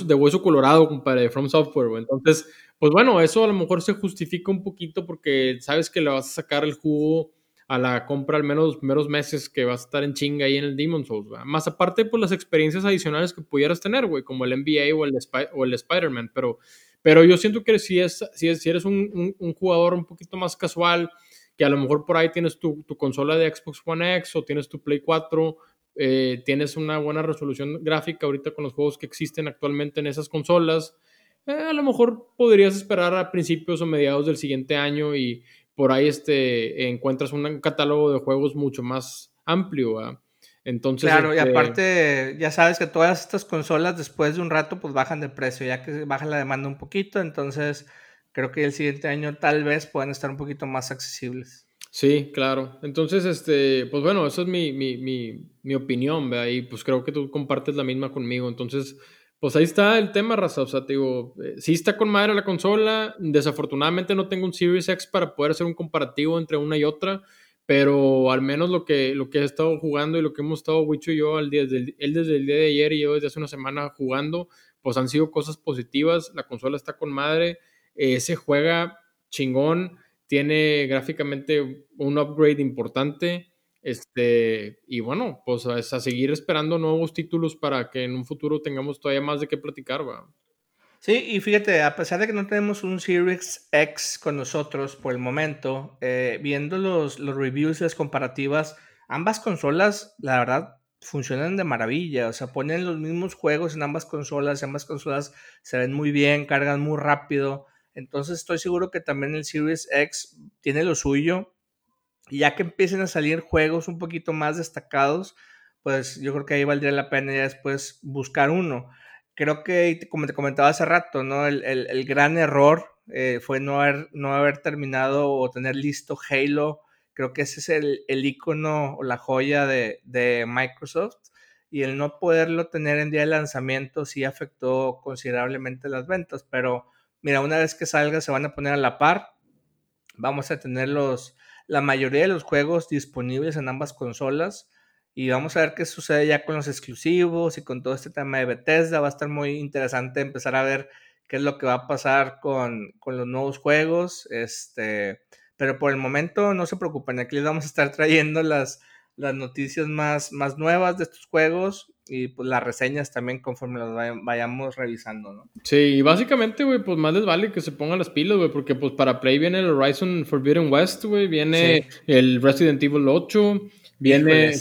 de hueso colorado, compadre, de From Software, güey. Entonces, pues bueno, eso a lo mejor se justifica un poquito porque sabes que le vas a sacar el jugo a la compra al menos los primeros meses que vas a estar en chinga ahí en el Demon Souls. Más aparte, pues las experiencias adicionales que pudieras tener, güey, como el NBA o el, o el Spider-Man, pero pero yo siento que si, es, si, si eres un, jugador un poquito más casual, que a lo mejor por ahí tienes tu, tu consola de Xbox One X o tienes tu Play 4, eh, tienes una buena resolución gráfica ahorita con los juegos que existen actualmente en esas consolas, eh, a lo mejor podrías esperar a principios o mediados del siguiente año y por ahí este, encuentras un catálogo de juegos mucho más amplio. ¿verdad? Entonces, claro, y este aparte, ya sabes que todas estas consolas después de un rato pues bajan de precio, ya que baja la demanda un poquito, entonces creo que el siguiente año tal vez puedan estar un poquito más accesibles. Sí, claro. Entonces, este, pues bueno, esa es mi, mi, mi, mi opinión, ¿verdad? Y pues creo que tú compartes la misma conmigo. Entonces, pues ahí está el tema, Raza. O sea, te digo, eh, sí está con madre la consola. Desafortunadamente no tengo un Series X para poder hacer un comparativo entre una y otra pero al menos lo que, lo que he estado jugando y lo que hemos estado, Wicho y yo, al día, desde, él desde el día de ayer y yo desde hace una semana jugando, pues han sido cosas positivas, la consola está con madre, eh, se juega chingón, tiene gráficamente un upgrade importante, este, y bueno, pues a, seguir esperando nuevos títulos para que en un futuro tengamos todavía más de qué platicar, ¿va? Sí, y fíjate, a pesar de que no tenemos un Series X con nosotros por el momento, eh, viendo los, los reviews y las comparativas, ambas consolas, la verdad, funcionan de maravilla. O sea, ponen los mismos juegos en ambas consolas, ambas consolas se ven muy bien, cargan muy rápido. Entonces estoy seguro que también el Series X tiene lo suyo. Ya que empiecen a salir juegos un poquito más destacados, pues yo creo que ahí valdría la pena ya después buscar uno creo que, como te comentaba hace rato, ¿no? El, el, gran error eh, fue no haber, no haber terminado o tener listo Halo. Creo que ese es el, el icono o la joya de, de, Microsoft. Y el no poderlo tener en día de lanzamiento sí afectó considerablemente las ventas. Pero mira, una vez que salga se van a poner a la par. Vamos a tener los, la mayoría de los juegos disponibles en ambas consolas y vamos a ver qué sucede ya con los exclusivos y con todo este tema de Bethesda. Va a estar muy interesante empezar a ver qué es lo que va a pasar con, con los nuevos juegos. Este, pero por el momento no se preocupen, aquí les vamos a estar trayendo las, las noticias más, más nuevas de estos juegos y pues las reseñas también conforme las vayamos revisando, ¿no? Sí, y básicamente, güey, pues más les vale que se pongan las pilas, güey, porque pues para Play viene el Horizon Forbidden West, güey, viene el Resident Evil 8, Viene,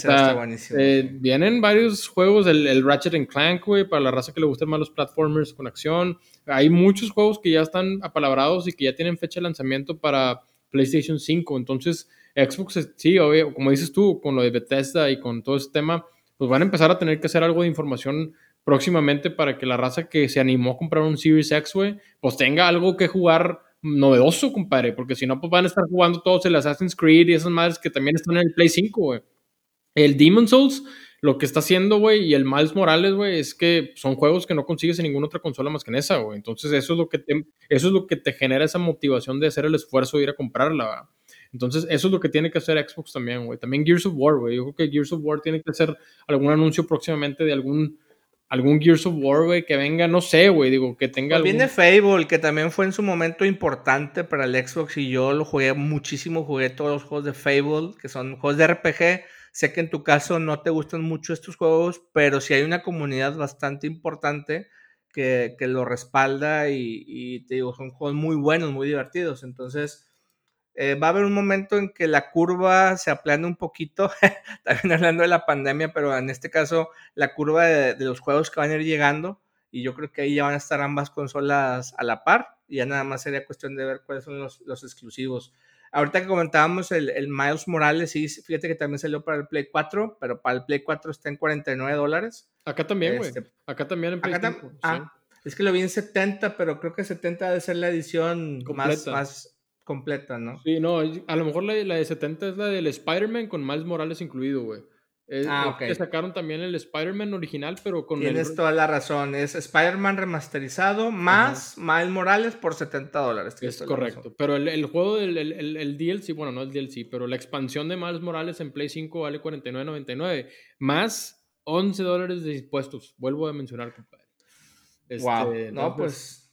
eh, vienen varios juegos, el, el Ratchet Clank, güey, para la raza que le gustan más los platformers con acción. Hay muchos juegos que ya están apalabrados y que ya tienen fecha de lanzamiento para PlayStation 5. Entonces, Xbox, sí, obvio, como dices tú, con lo de Bethesda y con todo ese tema, pues van a empezar a tener que hacer algo de información próximamente para que la raza que se animó a comprar un Series X, güey, pues tenga algo que jugar novedoso, compadre, porque si no, pues van a estar jugando todos el Assassin's Creed y esas madres que también están en el Play 5, güey. El Demon Souls, lo que está haciendo, güey, y el Miles Morales, güey, es que son juegos que no consigues en ninguna otra consola más que en esa, güey. Entonces, eso es lo que te, eso es lo que te genera esa motivación de hacer el esfuerzo de ir a comprarla, Entonces, eso es lo que tiene que hacer Xbox también, güey. También Gears of War, güey. Yo creo que Gears of War tiene que hacer algún anuncio próximamente de algún algún Gears of War, güey, que venga, no sé, güey, digo, que tenga pues Viene Fable, que también fue en su momento importante para el Xbox y yo lo jugué muchísimo, jugué todos los juegos de Fable, que son juegos de RPG. Sé que en tu caso no te gustan mucho estos juegos, pero sí hay una comunidad bastante importante que, que lo respalda y, y, te digo, son juegos muy buenos, muy divertidos. Entonces, eh, va a haber un momento en que la curva se aplane un poquito, también hablando de la pandemia, pero en este caso la curva de, los juegos que van a ir llegando y yo creo que ahí ya van a estar ambas consolas a la par y ya nada más sería cuestión de ver cuáles son los, exclusivos. ahorita que comentábamos el, el, Miles Morales, sí, fíjate que también salió para el Play 4, pero para el Play 4 está en 49 dólares. Acá también, güey. Este, acá también en Play acá 5, ah, Es que lo vi en 70, pero creo que 70 debe ser la edición más, más completa, ¿no? Sí, no, a lo mejor la, la de 70 es la del Spider-Man con Miles Morales incluido, güey. ah, ok. Que sacaron también el Spider-Man original, pero con. Tienes toda la razón. Es Spider-Man remasterizado más Miles Morales por 70 dólares. Es correcto. Pero el, el juego del el, el, DLC, bueno, no el DLC, pero la expansión de Miles Morales en Play 5 vale 49.99 más 11 dólares de impuestos. Vuelvo a mencionar, compadre. wow. Este, no, pues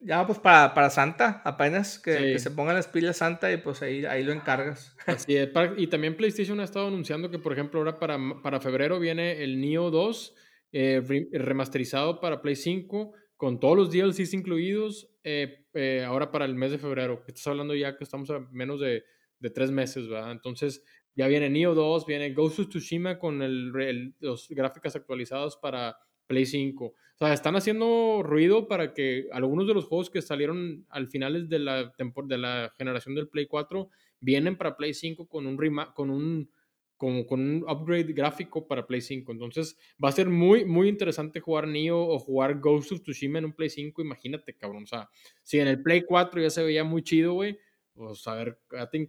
ya, pues para, para Santa, apenas que, se pongan las pilas Santa y pues ahí, ahí lo encargas. Así es. y también PlayStation ha estado anunciando que, por ejemplo, ahora para, para febrero viene el Neo 2 eh, remasterizado para Play 5 con todos los DLCs incluidos eh, eh, ahora para el mes de febrero. Estás hablando ya que estamos a menos de, de tres meses, ¿verdad? Entonces ya viene Neo 2, viene Ghost of Tsushima con el, los gráficas actualizados para Play 5. O sea, están haciendo ruido para que algunos de los juegos que salieron al finales de la, de la generación del Play 4 vienen para Play 5 con un, con un, con, con, un upgrade gráfico para Play 5. Entonces va a ser muy, muy interesante jugar Neo o jugar Ghost of Tsushima en un Play 5. Imagínate, cabrón. O sea, si en el Play 4 ya se veía muy chido, güey pues a ver,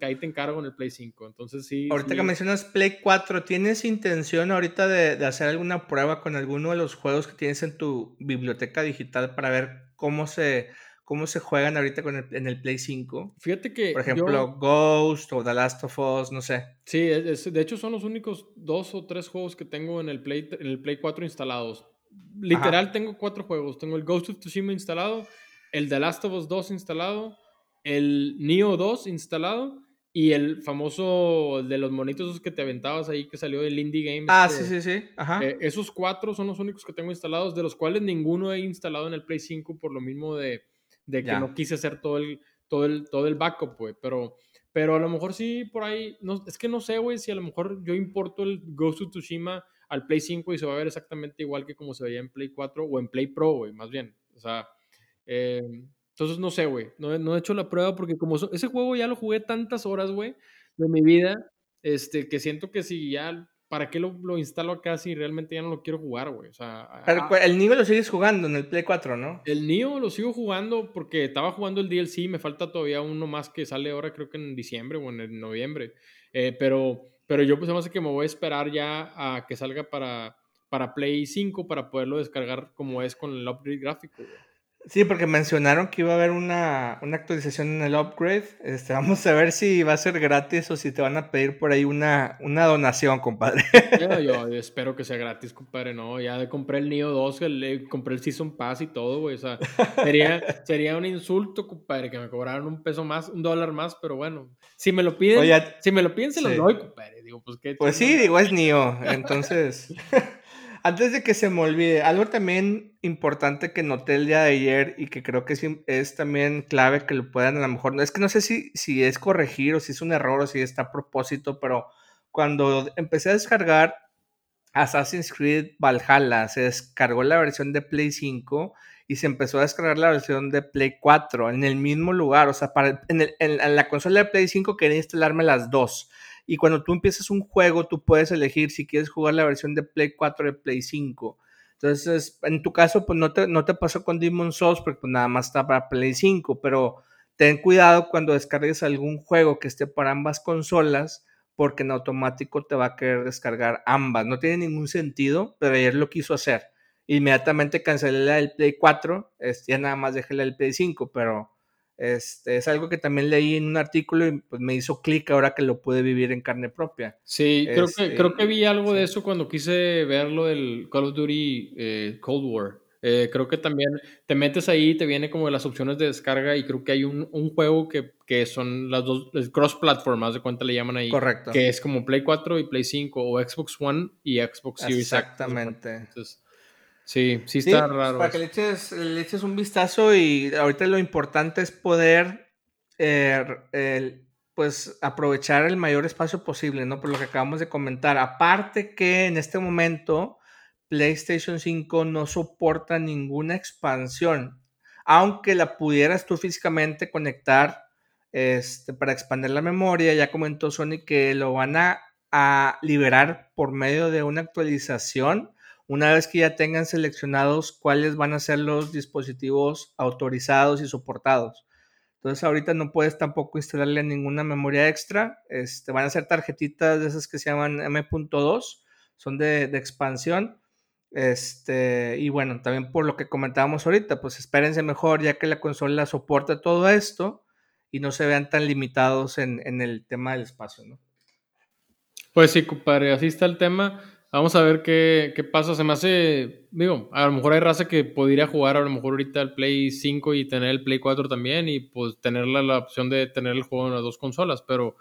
ahí te encargo en el Play 5. Entonces sí. Ahorita que mencionas Play 4, ¿tienes intención ahorita de, de, hacer alguna prueba con alguno de los juegos que tienes en tu biblioteca digital para ver cómo se, cómo se juegan ahorita con el, en el Play 5? Fíjate que. Por ejemplo, Ghost o The Last of Us, no sé. Sí, de hecho son los únicos dos o tres juegos que tengo en el Play, en el Play 4 instalados. Literal tengo cuatro juegos. Tengo el Ghost of Tsushima instalado, el The Last of Us 2 instalado el Neo 2 instalado y el famoso de los monitos que te aventabas ahí que salió del Indie Game. Ah, sí, sí, sí. Ajá. Eh, esos cuatro son los únicos que tengo instalados, de los cuales ninguno he instalado en el Play 5 por lo mismo de, de que no quise hacer todo el, todo el, todo el backup, güey. Pero, pero a lo mejor sí por ahí, no, es que no sé, güey, si a lo mejor yo importo el Ghost of Tsushima al Play 5 y se va a ver exactamente igual que como se veía en Play 4 o en Play Pro, güey, más bien. O sea, eh, entonces, no sé, güey. No, no, he hecho la prueba porque como ese juego ya lo jugué tantas horas, güey, de mi vida, este, que siento que si ya, ¿para qué lo, lo instalo acá si realmente ya no lo quiero jugar, güey? O sea... el Nio lo sigues jugando en el Play 4, ¿no? El Nio lo sigo jugando porque estaba jugando el DLC, me falta todavía uno más que sale ahora creo que en diciembre o en noviembre. Eh, pero, pero yo pues además que me voy a esperar ya a que salga para, para Play 5 para poderlo descargar como es con el upgrade gráfico, güey. Sí, porque mencionaron que iba a haber una, una, actualización en el upgrade. Este, vamos a ver si va a ser gratis o si te van a pedir por ahí una, una donación, compadre. Yo, espero que sea gratis, compadre. No, ya compré el Neo 2, el, compré el Season Pass y todo, güey. O sea, sería, sería un insulto, compadre, que me cobraran un peso más, un dólar más, pero bueno. Si me lo piden, si me lo piden, se lo doy, compadre. Digo, pues, ¿qué pues sí, digo, es Neo. Entonces. Antes de que se me olvide, algo también importante que noté el día de ayer y que creo que es, también clave que lo puedan a lo mejor, es que no sé si, si es corregir o si es un error o si está a propósito, pero cuando empecé a descargar Assassin's Creed Valhalla, se descargó la versión de Play 5 y se empezó a descargar la versión de Play 4 en el mismo lugar, o sea, para, en, en la consola de Play 5 quería instalarme las dos y cuando tú empiezas un juego, tú puedes elegir si quieres jugar la versión de Play 4 o de Play 5. Entonces, en tu caso, pues no te, no te pasó con Demon Souls porque pues, nada más está para Play 5, pero ten cuidado cuando descargues algún juego que esté para ambas consolas porque en automático te va a querer descargar ambas. No tiene ningún sentido, pero ayer lo quiso hacer. Inmediatamente cancelé la del Play 4, ya nada más dejé la del Play 5, pero este, es algo que también leí en un artículo y pues me hizo clic ahora que lo pude vivir en carne propia. Sí, creo, que, este, creo que vi algo de eso cuando quise ver lo del Call of Duty eh, Cold War. Eh, creo que también te metes ahí, te viene como las opciones de descarga y creo que hay un, un juego que, que, son las dos, cross-platform, de cuenta le llaman ahí. Correcto. Que es como Play 4 y Play 5 o Xbox One y Xbox Series Exactamente. Entonces, Sí, sí está pues, raro. Para que le eches, un vistazo y ahorita lo importante es poder eh, pues aprovechar el mayor espacio posible, ¿no? Por lo que acabamos de comentar. Aparte que en este momento PlayStation 5 no soporta ninguna expansión, aunque la pudieras tú físicamente conectar este, para expandir la memoria. Ya comentó Sony que lo van a, a liberar por medio de una actualización una vez que ya tengan seleccionados cuáles van a ser los dispositivos autorizados y soportados. Entonces ahorita no puedes tampoco instalarle ninguna memoria extra. Este, van a ser tarjetitas de esas que se llaman M.2, son de, expansión. Este, y bueno, también por lo que comentábamos ahorita, pues espérense mejor ya que la consola soporta todo esto y no se vean tan limitados en, en el tema del espacio, ¿no? Pues sí, compadre, así está el tema. Vamos a ver qué, qué, pasa. Se me hace, digo, a lo mejor hay raza que podría jugar a lo mejor ahorita el Play 5 y tener el Play 4 también y pues tener la, la, opción de tener el juego en las dos consolas, pero,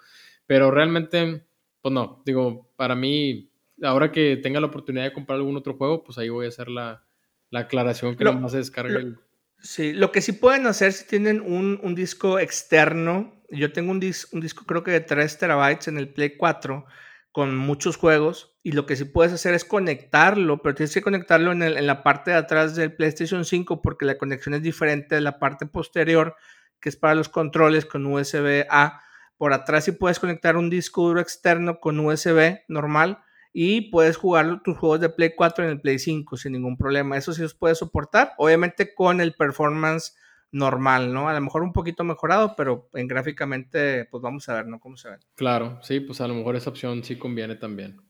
pero realmente, pues no, digo, para mí, ahora que tenga la oportunidad de comprar algún otro juego, pues ahí voy a hacer la, la aclaración que lo, nomás se descargue el... Sí, lo que sí pueden hacer si tienen un, un disco externo, yo tengo un, dis, un disco creo que de 3 terabytes en el Play 4, con muchos juegos y lo que sí puedes hacer es conectarlo, pero tienes que conectarlo en, el, en, la parte de atrás del PlayStation 5 porque la conexión es diferente de la parte posterior que es para los controles con USB A. Por atrás sí puedes conectar un disco duro externo con USB normal y puedes jugar tus juegos de Play 4 en el Play 5 sin ningún problema. Eso sí los puedes soportar, obviamente con el performance normal, ¿no? A lo mejor un poquito mejorado, pero en gráficamente, pues vamos a ver, ¿no? ¿Cómo se ve? Claro, sí, pues a lo mejor esa opción sí conviene también.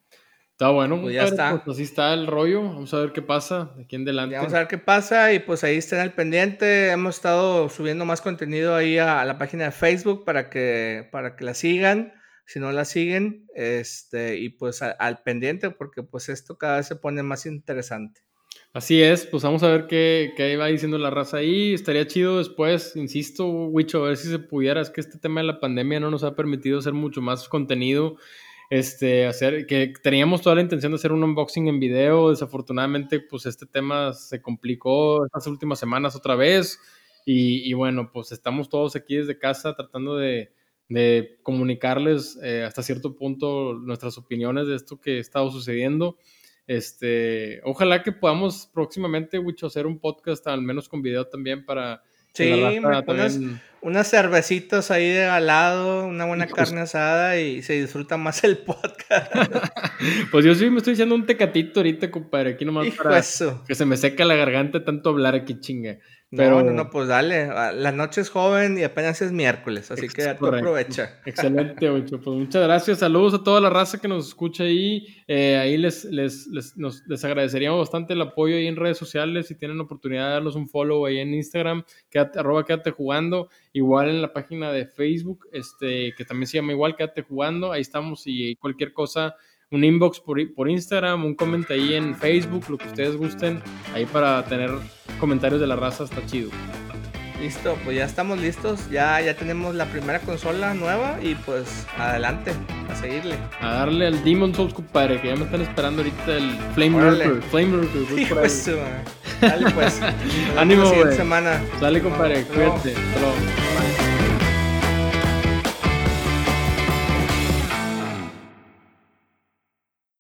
Está bueno, pues ya está. Pues así está el rollo. Vamos a ver qué pasa de aquí en adelante. vamos a ver qué pasa y pues ahí estén al pendiente. Hemos estado subiendo más contenido ahí a, a, la página de Facebook para que, para que la sigan. Si no la siguen, este, y pues a, al pendiente, porque pues esto cada vez se pone más interesante. Así es, pues vamos a ver qué, qué va diciendo la raza ahí. Estaría chido después, insisto, Wicho, a ver si se pudiera. Es que este tema de la pandemia no nos ha permitido hacer mucho más contenido. Este, hacer, que teníamos toda la intención de hacer un unboxing en video. Desafortunadamente, pues este tema se complicó estas últimas semanas otra vez. Y, y bueno, pues estamos todos aquí desde casa tratando de, de comunicarles eh, hasta cierto punto nuestras opiniones de esto que ha estado sucediendo. Este, ojalá que podamos próximamente, Wicho, hacer un podcast al menos con video también para... Sí, unas, también... unas, cervecitas ahí de al lado, una buena carne asada y se disfruta más el podcast. pues yo sí me estoy diciendo un tecatito ahorita, compadre, aquí nomás Hijo para eso. que se me seca la garganta tanto hablar aquí, chinga. Pero... No, no, no, pues dale. La noche es joven y apenas es miércoles, así es que tú aprovecha. Excelente, Ocho. Pues muchas gracias. Saludos a toda la raza que nos escucha ahí. Eh, ahí les, les, les, nos, les agradeceríamos bastante el apoyo ahí en redes sociales. Si tienen oportunidad de darnos un follow ahí en Instagram, quédate, arroba quédate jugando. Igual en la página de Facebook, este, que también se llama igual, quédate jugando. Ahí estamos y cualquier cosa un inbox por, por Instagram, un comentario ahí en Facebook, lo que ustedes gusten, ahí para tener comentarios de la raza, está chido. Listo, pues ya estamos listos, ya, ya tenemos la primera consola nueva y pues adelante, a seguirle. A darle al Demon Souls, compadre, que ya me están esperando ahorita el Flame Lurker. Flame Lurker. Hijo eso, Dale pues. Ánimo, güey. semana. Dale, compadre, cuídate. Hasta luego.